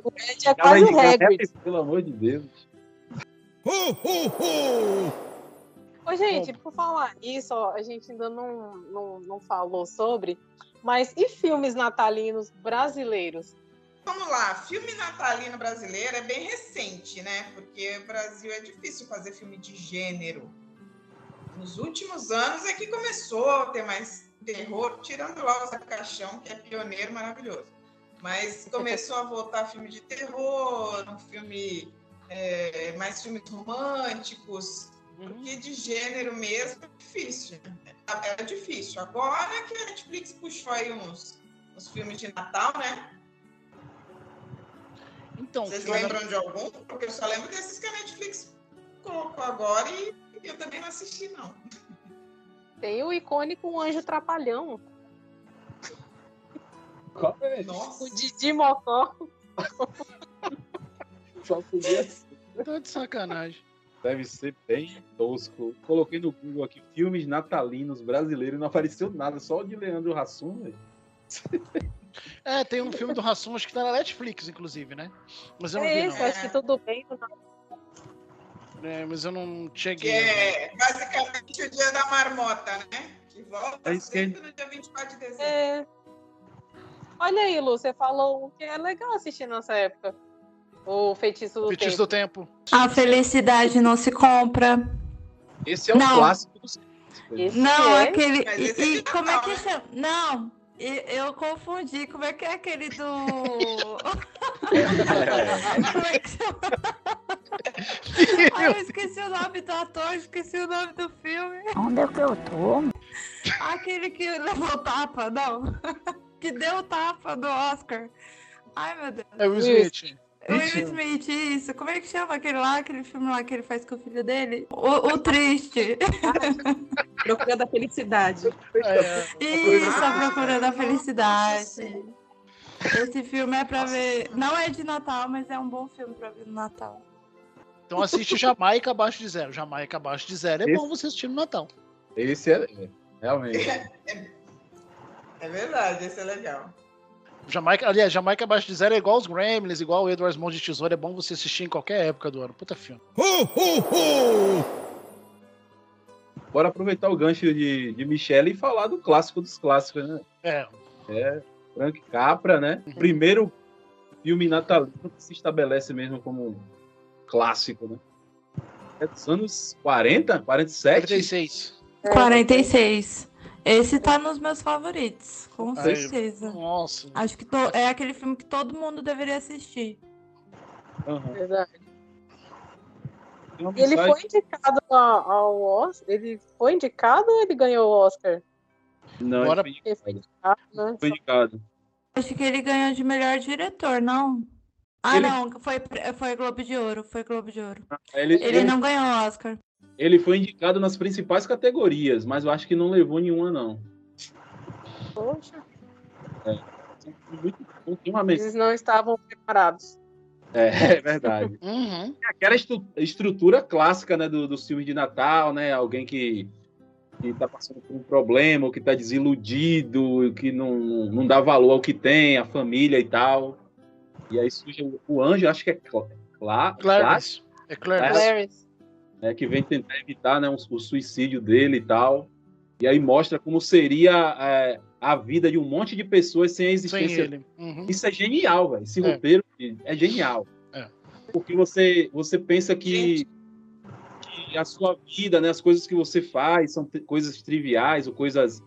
o Ed é quase o até, Hagrid. pelo amor de Deus. Ô, gente, por falar nisso, ó, a gente ainda não, não, não falou sobre, mas e filmes natalinos brasileiros? Vamos lá, filme natalino brasileiro é bem recente, né? Porque o Brasil é difícil fazer filme de gênero. Nos últimos anos é que começou a ter mais terror, tirando lá o Zé Caixão, que é pioneiro maravilhoso. Mas começou a voltar filme de terror, um filme, é, mais filmes românticos, porque de gênero mesmo é difícil. É difícil. Agora que a Netflix puxou aí uns, uns filmes de Natal, né? Então, Vocês filme- lembram de algum? Porque eu só lembro desses que a Netflix colocou agora e eu também não assisti, não. Tem o icônico Um Anjo Trapalhão. Qual é? Nossa. O Didi Mocó. Só podia. Tá de sacanagem. Deve ser bem tosco. Coloquei no Google aqui filmes natalinos brasileiros e não apareceu nada, só o de Leandro Hassum, velho. É, tem um filme do Rassum, acho que tá na Netflix, inclusive, né? Mas eu não É vi, isso, não. acho que tudo bem. É, mas eu não Que cheguei. é basicamente o dia da marmota, né? Que volta É isso que sempre no dia 24 de dezembro. É. Olha aí, Lu, você falou que é legal assistir nessa época. O Feitiço do Feitiço Tempo. do Tempo. A felicidade não se compra. Esse é o Não. clássico dos Esse Não, é? aquele. Mas E, é e como é que chama? Não, eu confundi. Como é que é aquele do. como é que chama? Ai, eu esqueci o nome do ator, esqueci o nome do filme. Onde é que eu tô? Aquele que levou tapa, não. que deu tapa do Oscar. Ai, meu Deus. É o Smith. Will Smith, isso. Como é que chama aquele lá, aquele filme lá que ele faz com o filho dele? O, o Triste. Procura da felicidade. É, Isso, A Procura da Felicidade. Esse filme é pra ver. Não é de Natal, mas é um bom filme pra ver no Natal. então assiste Jamaica abaixo de zero. Jamaica abaixo de zero é Esse- bom você assistir no Natal. Esse é, é, realmente. É verdade, esse é legal. Jamaica, aliás, Jamaica abaixo de zero é igual os Gremlins, igual o Edward Mãos de Tesoura. É bom você assistir em qualquer época do ano. Puta filme. Bora aproveitar o gancho de, de Michelle e falar do clássico dos clássicos, né? É. É, Frank Capra, né? Uhum. Primeiro filme natalino que se estabelece mesmo como um clássico, né? É dos anos 40, 47? 46. 46. Esse tá nos meus favoritos, com Aí, certeza. Nossa. Acho que to- é aquele filme que todo mundo deveria assistir. Aham. Verdade. Ele foi indicado ao Oscar? Ele foi indicado ou ele ganhou o Oscar? Não, Bora- ele foi indicado, né? foi indicado. Acho que ele ganhou de melhor diretor, não? Ah, Ele- não, foi, foi Globo de Ouro, foi Globo de Ouro. Ele, Ele ele, não ganhou o Oscar. Ele foi indicado nas principais categorias, mas eu acho que não levou nenhuma, não. Poxa, mensagem. eles não estavam preparados. É, é verdade. Uhum. aquela estru- estrutura clássica né, do, dos filmes de Natal, né? Alguém que, que tá passando por um problema, ou que tá desiludido, que não, não dá valor ao que tem, a família e tal. E aí surge o, o anjo, acho que é Cla Cla Clarence. É Clarence. Clarence. Né, que vem tentar evitar né, um- o suicídio dele e tal. E aí mostra como seria é, a vida de um monte de pessoas sem a Sem existência ele. Uhum. isso é genial, velho. Esse É. roteiro é genial. É. porque você, você pensa que, que a sua vida, né, as coisas que você faz são coisas triviais ou coisas,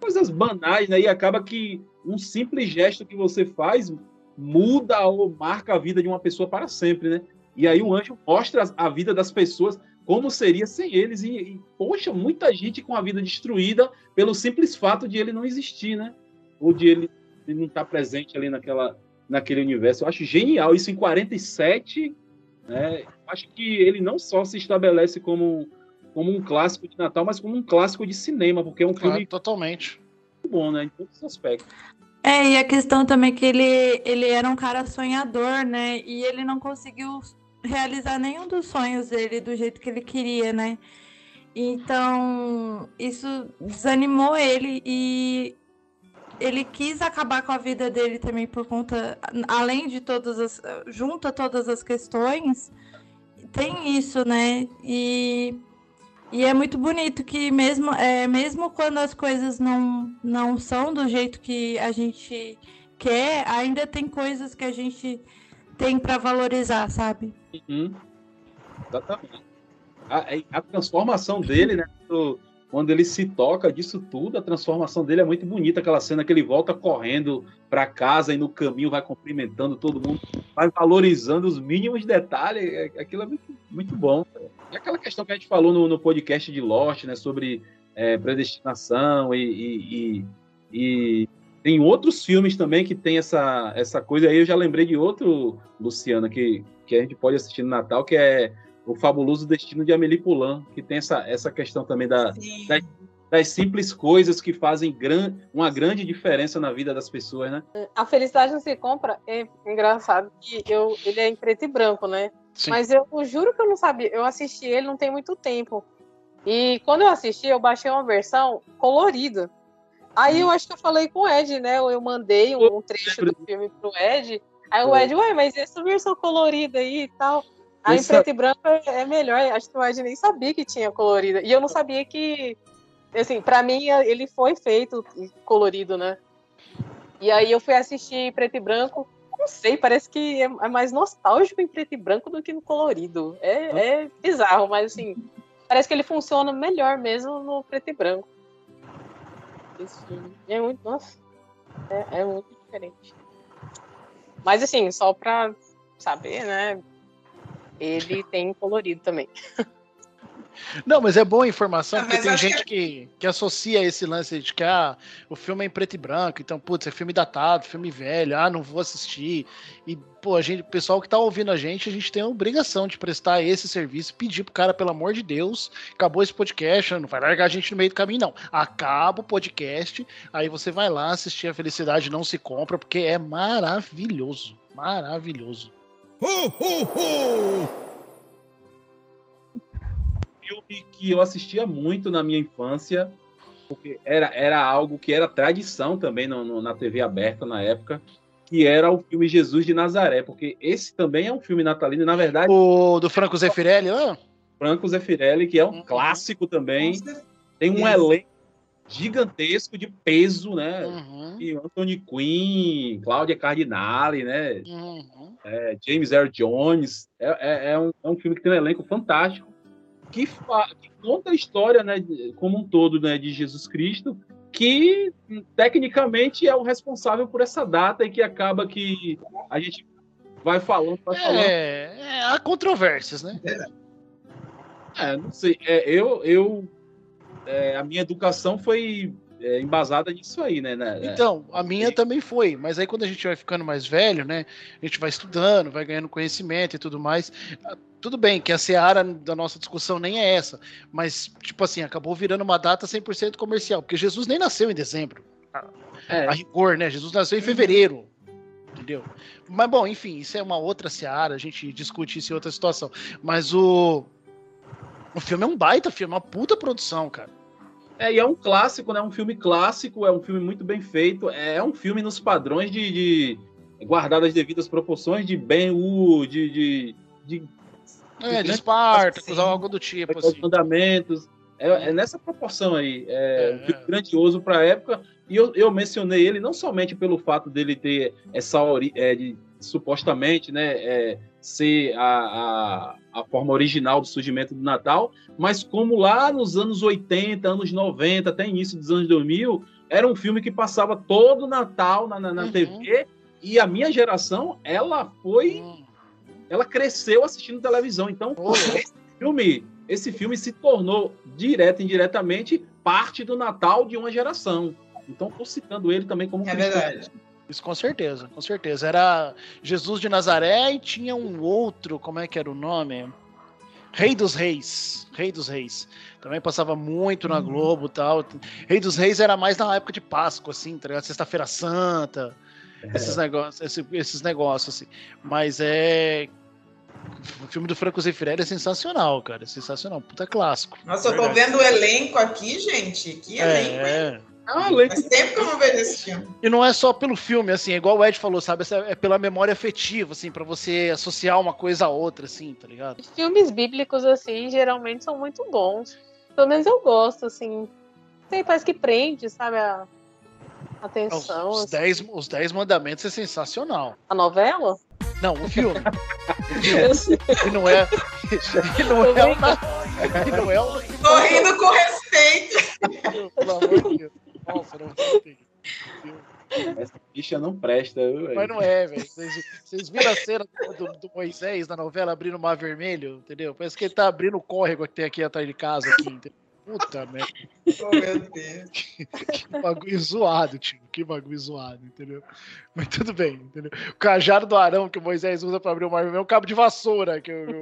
coisas banais, né? E acaba que um simples gesto que você faz muda ou marca a vida de uma pessoa para sempre, né? E aí o anjo mostra a vida das pessoas como seria sem eles. E, e, poxa, muita gente com a vida destruída pelo simples fato de ele não existir, né? Ou de ele, ele não estar presente ali naquela, naquele universo. Eu acho genial isso em 47. Né? Acho que ele não só se estabelece como, como um clássico de Natal, mas como um clássico de cinema, porque é um Claro, filme totalmente. muito bom, né? Em todos os aspectos. É, e a questão também que ele, ele era um cara sonhador, né? E ele não conseguiu realizar nenhum dos sonhos dele do jeito que ele queria, né? Então, isso desanimou ele e ele quis acabar com a vida dele também por conta, além de todas as, junto a todas as questões, tem isso, né? E, e é muito bonito que mesmo, é, mesmo quando as coisas não, não são do jeito que a gente quer, ainda tem coisas que a gente tem para valorizar, sabe? Uhum. Exatamente. A, a transformação dele, né? do- Quando ele se toca disso tudo, a transformação dele é muito bonita. Aquela cena que ele volta correndo para casa e no caminho vai cumprimentando todo mundo, vai valorizando os mínimos detalhes. é- Aquilo é muito, muito bom. E aquela questão que a gente falou no, no podcast de Lost, né? Sobre é, predestinação e, e- e- e tem outros filmes também que tem essa, essa coisa. Aí eu já lembrei de outro, Luciana, que, que a gente pode assistir no Natal, que é O Fabuloso Destino de Amélie Poulain, que tem essa, essa questão também da, das, das simples coisas que fazem gran, uma grande diferença na vida das pessoas, né? A felicidade não se compra. É engraçado que eu, ele é em preto e branco, né? Sim. Mas eu juro que eu não sabia. Eu assisti ele não tem muito tempo. E quando eu assisti, eu baixei uma versão colorida. Aí eu acho que eu falei com o Ed, né? Eu mandei um, um trecho do filme pro Ed. Aí o Foi. Ed, ué, mas essa versão colorida aí e tal. Aí em Essa- preto e branco é é melhor. Acho que o Ed nem sabia que tinha colorida. E eu não sabia que. Assim, pra mim, ele foi feito colorido, né? E aí eu fui assistir em preto e branco. Não sei, parece que é é mais nostálgico em preto e branco do que no colorido. É, é bizarro, mas assim, parece que ele funciona melhor mesmo no preto e branco. Esse filme é muito, nossa, é, é muito diferente. Mas assim, só pra saber, né? Ele tem colorido também. Não, mas é boa a informação, porque mas tem gente que, que associa esse lance de que ah, o filme é em preto e branco, então, putz, é filme datado, filme velho, ah, não vou assistir. E, pô, a gente, o pessoal que tá ouvindo a gente, a gente tem a obrigação de prestar esse serviço, pedir pro cara, pelo amor de Deus, acabou esse podcast, não vai largar a gente no meio do caminho, não. Acaba o podcast, aí você vai lá assistir A Felicidade Não Se Compra, porque é maravilhoso. Maravilhoso. filme que eu assistia muito na minha infância, porque era, era algo que era tradição também no- no- na TV aberta na época, que era o filme Jesus de Nazaré, porque esse também é um filme natalino, na verdade... O do Franco Zeffirelli, lá? Franco Zeffirelli, que é um clássico também, tem um elenco gigantesco de peso, né? Uhum. E Anthony Quinn, Cláudia Cardinale, né? É, James Earl Jones. É, é- é um, é um filme que tem um elenco fantástico, que, que conta a história, né, como um todo, né, de Jesus Cristo, que tecnicamente é o responsável por essa data e que acaba que a gente vai falando, vai falando. É, é, há controvérsias, né? É, não sei. É, eu, eu é, a minha educação foi é, embasada nisso aí, né? né? Então, a minha também foi, mas aí quando a gente vai ficando mais velho, né? A gente vai estudando, vai ganhando conhecimento e tudo mais. ah, Tudo bem que a seara da nossa discussão nem é essa, mas, tipo assim, acabou virando uma data 100% comercial, porque Jesus nem nasceu em dezembro. É. a rigor, né? Jesus nasceu em fevereiro. Entendeu? Mas, bom, enfim, isso é uma outra seara, a gente discute isso em outra situação. Mas o. O filme é um baita filme, uma puta produção, cara. É, e é um clássico, né? Um filme clássico, é um filme muito bem feito. É um filme nos padrões de, de guardar as devidas proporções de Ben Hur, de, de, de, É, de Spartacus, algo do tipo, assim. mandamentos. É, é nessa proporção aí. É, um filme grandioso para a época. E eu, eu mencionei ele não somente pelo fato dele ter essa é, de supostamente, né, é, ser a, a, a forma original do surgimento do Natal, mas como lá nos anos 80, anos 90, até início dos anos 2000, era um filme que passava todo Natal na, na, na TV, e a minha geração, ela foi, ela cresceu assistindo televisão, então esse filme, esse filme se tornou direto e indiretamente parte do Natal de uma geração. Então, estou citando ele também como É cristão. verdade. Isso com certeza, com certeza. Era Jesus de Nazaré e tinha um outro, como é que era o nome? Rei dos Reis. Rei dos Reis. Também passava muito na Globo e tal. Rei dos Reis era mais na época de Páscoa, assim, tá ligado? Sexta-feira Santa. Esses negócios, esse- esses negócios, assim. Mas é. O filme do Franco Zeffirelli é sensacional, cara. É sensacional. Puta clássico. Nossa, eu tô Verdade. vendo o elenco aqui, gente. Que elenco, hein? É. Ah, Faz tempo que eu não vejo esse filme. E não é só pelo filme, assim, é igual o Ed falou, sabe? Essa É pela memória afetiva, assim, pra você associar uma coisa a outra, assim, tá ligado? Filmes bíblicos, assim, geralmente são muito bons. Pelo menos eu gosto, assim. Sei, parece que prende, sabe? A atenção. Os assim. dez, os dez Mandamentos é sensacional. A novela? Não, o filme. O filme. E não é. E não é uma. E não é uma. Tô rindo com respeito. Pelo amor de Deus. Nossa, não tem. Essa bicha não presta, viu, velho? Mas não é, velho. Vocês, vocês viram a cena do, do Moisés na novela abrindo o mar vermelho, entendeu? Parece que ele tá abrindo o córrego que tem aqui atrás de casa, aqui, entendeu? Puta merda. Oh, meu Deus. Que bagulho zoado, tio. Que bagulho zoado, entendeu? Mas tudo bem, entendeu? O cajado do Arão que o Moisés usa pra abrir o mar vermelho é um cabo de vassoura que o,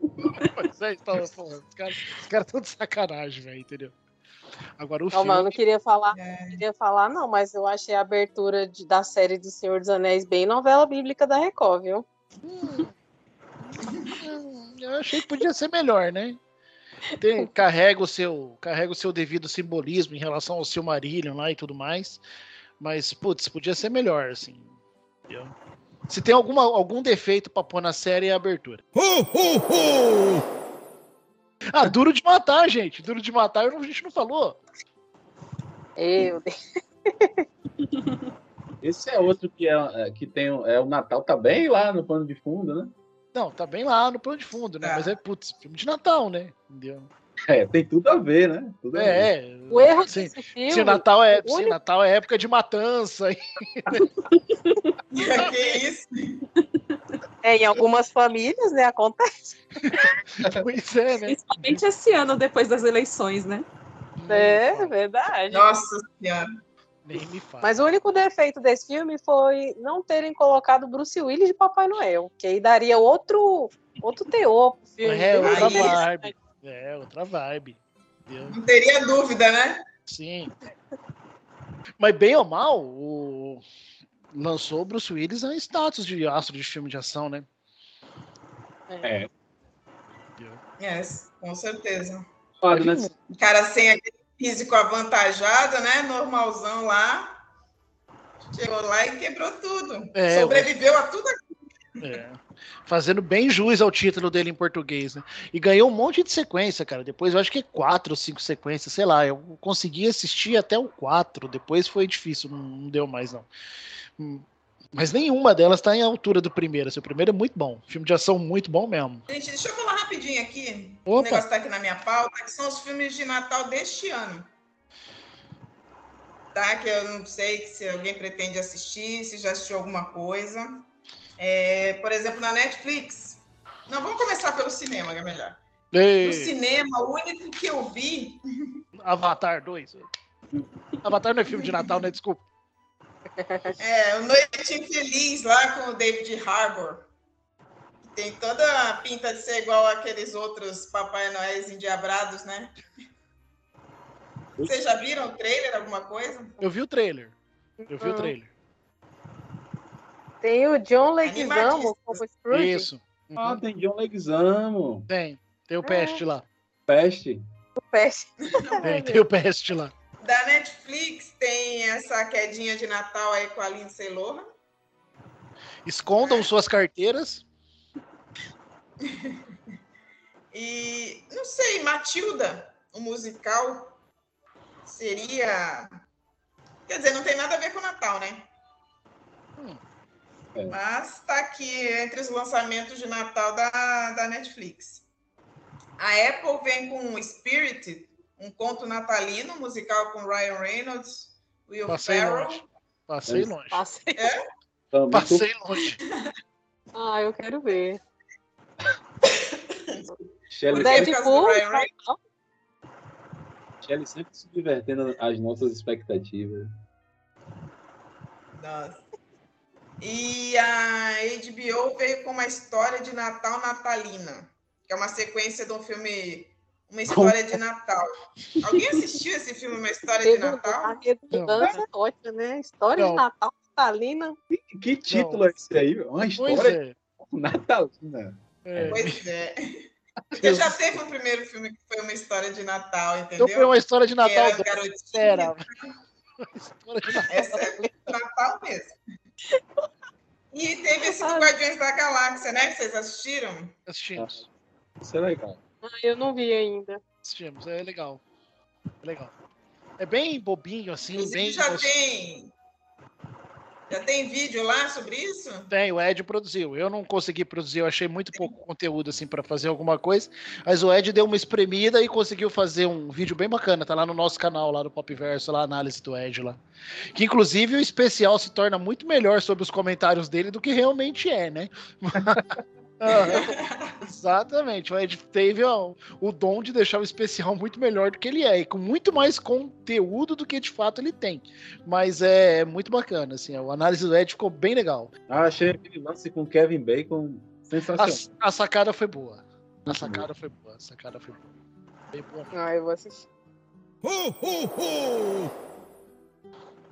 o Moisés tá. Porra, os caras cara tão de sacanagem, velho, entendeu? Agora o Não, mas eu não filme. queria falar, É. não queria falar, não, mas eu achei a abertura de- da série do Senhor dos Anéis bem novela bíblica da Record, viu? Hum, Eu achei que podia ser melhor, né? Tem, carrega, o seu, carrega o seu devido simbolismo em relação ao Silmarillion lá e tudo mais. Mas, putz, podia ser melhor, assim. entendeu? Se tem alguma, algum defeito pra pôr na série é a abertura. Ah, duro de matar, gente. Duro de matar a gente não falou. Eu, Esse é outro que, é, é, que tem o- é o Natal, tá bem lá no pano de fundo, né? Não, tá bem lá no plano de fundo, né? Mas é, putz, filme de Natal, né? Entendeu? É, tem tudo a ver, né? Tudo a ver. É, é. O erro Sim, desse filme. Se Natal é, se único- Natal é época de matança. que isso? É, em algumas famílias, né? Acontece. pois é, né? Principalmente esse ano, depois das eleições, né? É, verdade. Nossa Senhora. Nem me fala. Mas o único defeito desse filme foi não terem colocado Bruce Willis de Papai Noel, que aí daria outro, outro teor pro filme. É outra vibe. É, outra vibe. Entendeu? Não teria dúvida, né? Sim. Mas bem ou mal, o... lançou o Bruce Willis em status de astro de filme de ação, né? É. É, com certeza. Claro, né? O cara sem aquele físico avantajado, né? Normalzão lá. Chegou lá e quebrou tudo. É, Sobreviveu a tudo aquilo. É. Fazendo bem jus ao título dele em português, né? E ganhou um monte de sequência, cara. Depois eu acho que quatro ou cinco sequências, sei lá. Eu consegui assistir até o quatro. Depois foi difícil, não, não deu mais, não. Hum, Mas nenhuma delas tá em altura do primeiro. Assim, o primeiro é muito bom. Filme de ação muito bom mesmo. Gente, deixa eu falar rapidinho aqui. O negócio tá aqui na minha pauta, que são os filmes de Natal deste ano. Tá? Que eu não sei se alguém pretende assistir, se já assistiu alguma coisa. É, por exemplo, na Netflix. Não, vamos começar pelo cinema, que é melhor. Ei, No cinema, o único que eu vi. Avatar 2. Avatar não é filme de Natal, né? Desculpa. É, o Noite Infeliz lá com o David Harbour. Tem toda a pinta de ser igual aqueles outros Papai Noéis endiabrados, né? Vocês já viram o trailer, alguma coisa? Eu vi o trailer. Eu vi o Hum. trailer. Tem o John. Leguizamo como Scrooge. Isso. Ah, tem John Leguizamo. Tem. Tem o Peste lá. Peste. O Peste. Tem, tem o Peste lá. Da Netflix tem essa quedinha de Natal aí com a Lindsay Lohan. Escondam suas carteiras. E não sei, Matilda, o musical seria. Quer dizer, não tem nada a ver com o Natal, né? Mas tá aqui entre os lançamentos de Natal da, da Netflix. A Apple vem com Spirit, um conto natalino, musical com Ryan Reynolds, Will Passei Ferrell. longe. Passei longe. Passei. É? Passei longe. Ah, eu quero ver. Shelley Deadpool. Shelley sempre subvertendo as nossas expectativas. Nossa. E a HBO veio com uma história de Natal natalina, que é uma sequência de um filme, uma história de Natal. Alguém assistiu esse filme, Uma História de Natal? A redundância é ótima, né? História Não. de Natal natalina. Que, que título é esse aí? Uma Pois história é. natalina. é. Pois é. Porque já teve um primeiro filme que foi uma história de Natal, entendeu? Então foi uma história de Que era Natal. garotinhas. Era. Uma história de Natal. Essa é Natal mesmo. E teve esse do Guardiões da Galáxia, né? Que vocês assistiram? Assistimos. Isso é legal. Ah, eu não vi ainda. Assistimos. É legal. É legal. É bem bobinho, assim, Inclusive, bem. já tem. Já tem vídeo lá sobre isso? Tem, o Ed produziu. Eu não consegui produzir, eu achei muito pouco conteúdo assim para fazer alguma coisa. Mas o Ed deu uma espremida e conseguiu fazer um vídeo bem bacana. Tá lá no nosso canal, lá no Popverso, lá a análise do Ed lá. Que inclusive o especial se torna muito melhor sobre os comentários dele do que realmente é, né? Exatamente. O Ed teve ó, o dom de deixar o especial muito melhor do que ele é, e com muito mais conteúdo do que de fato ele tem. Mas é muito bacana, assim, a análise do Ed ficou bem legal. Ah, achei aquele lance com Kevin Bacon sensacional. A, a sacada foi boa. A sacada foi boa. A sacada foi boa. Bem boa. Ah, eu vou assistir.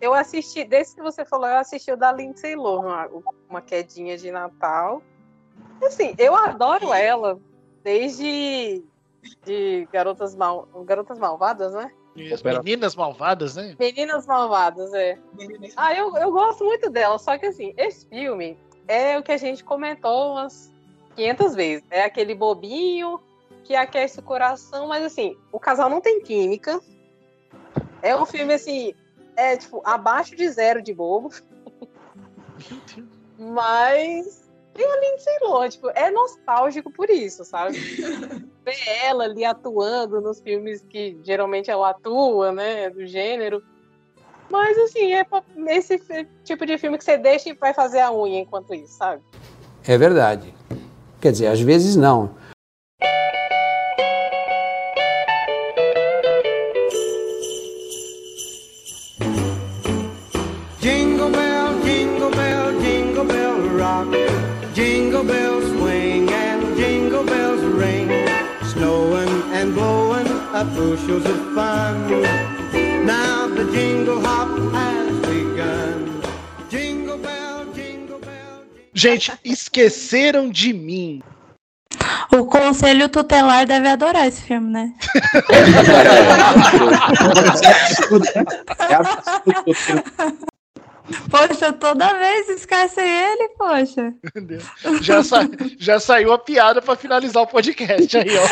Eu assisti, desse que você falou, eu assisti o da Lindsay Lohan, uma quedinha de Natal. Assim, eu adoro ela desde de Garotas, Mal, Garotas Malvadas, né? As meninas malvadas, né? Meninas Malvadas, é. Ah, eu, eu gosto muito dela, só que assim, esse filme é o que a gente comentou umas 500 vezes. É aquele bobinho que aquece o coração, mas assim, o casal não tem química. É um filme assim, é tipo, abaixo de zero de bobo. Mas tem a Lindsay Lohan, tipo, é nostálgico por isso, sabe? Ver ela ali atuando nos filmes que geralmente ela atua, né, do gênero. Mas assim, é esse tipo de filme que você deixa e vai fazer a unha enquanto isso, sabe? É verdade. Quer dizer, às vezes não. Jingle bells swing and jingle bells ring. Snowing and blowing up bushels of fun. Now the jingle hop has begun. Jingle bell, jingle bell. Gente, esqueceram de mim. O conselho tutelar deve adorar esse filme, né? Poxa, toda vez esquece ele, poxa. Já, sa- já saiu a piada pra finalizar o podcast aí, ó.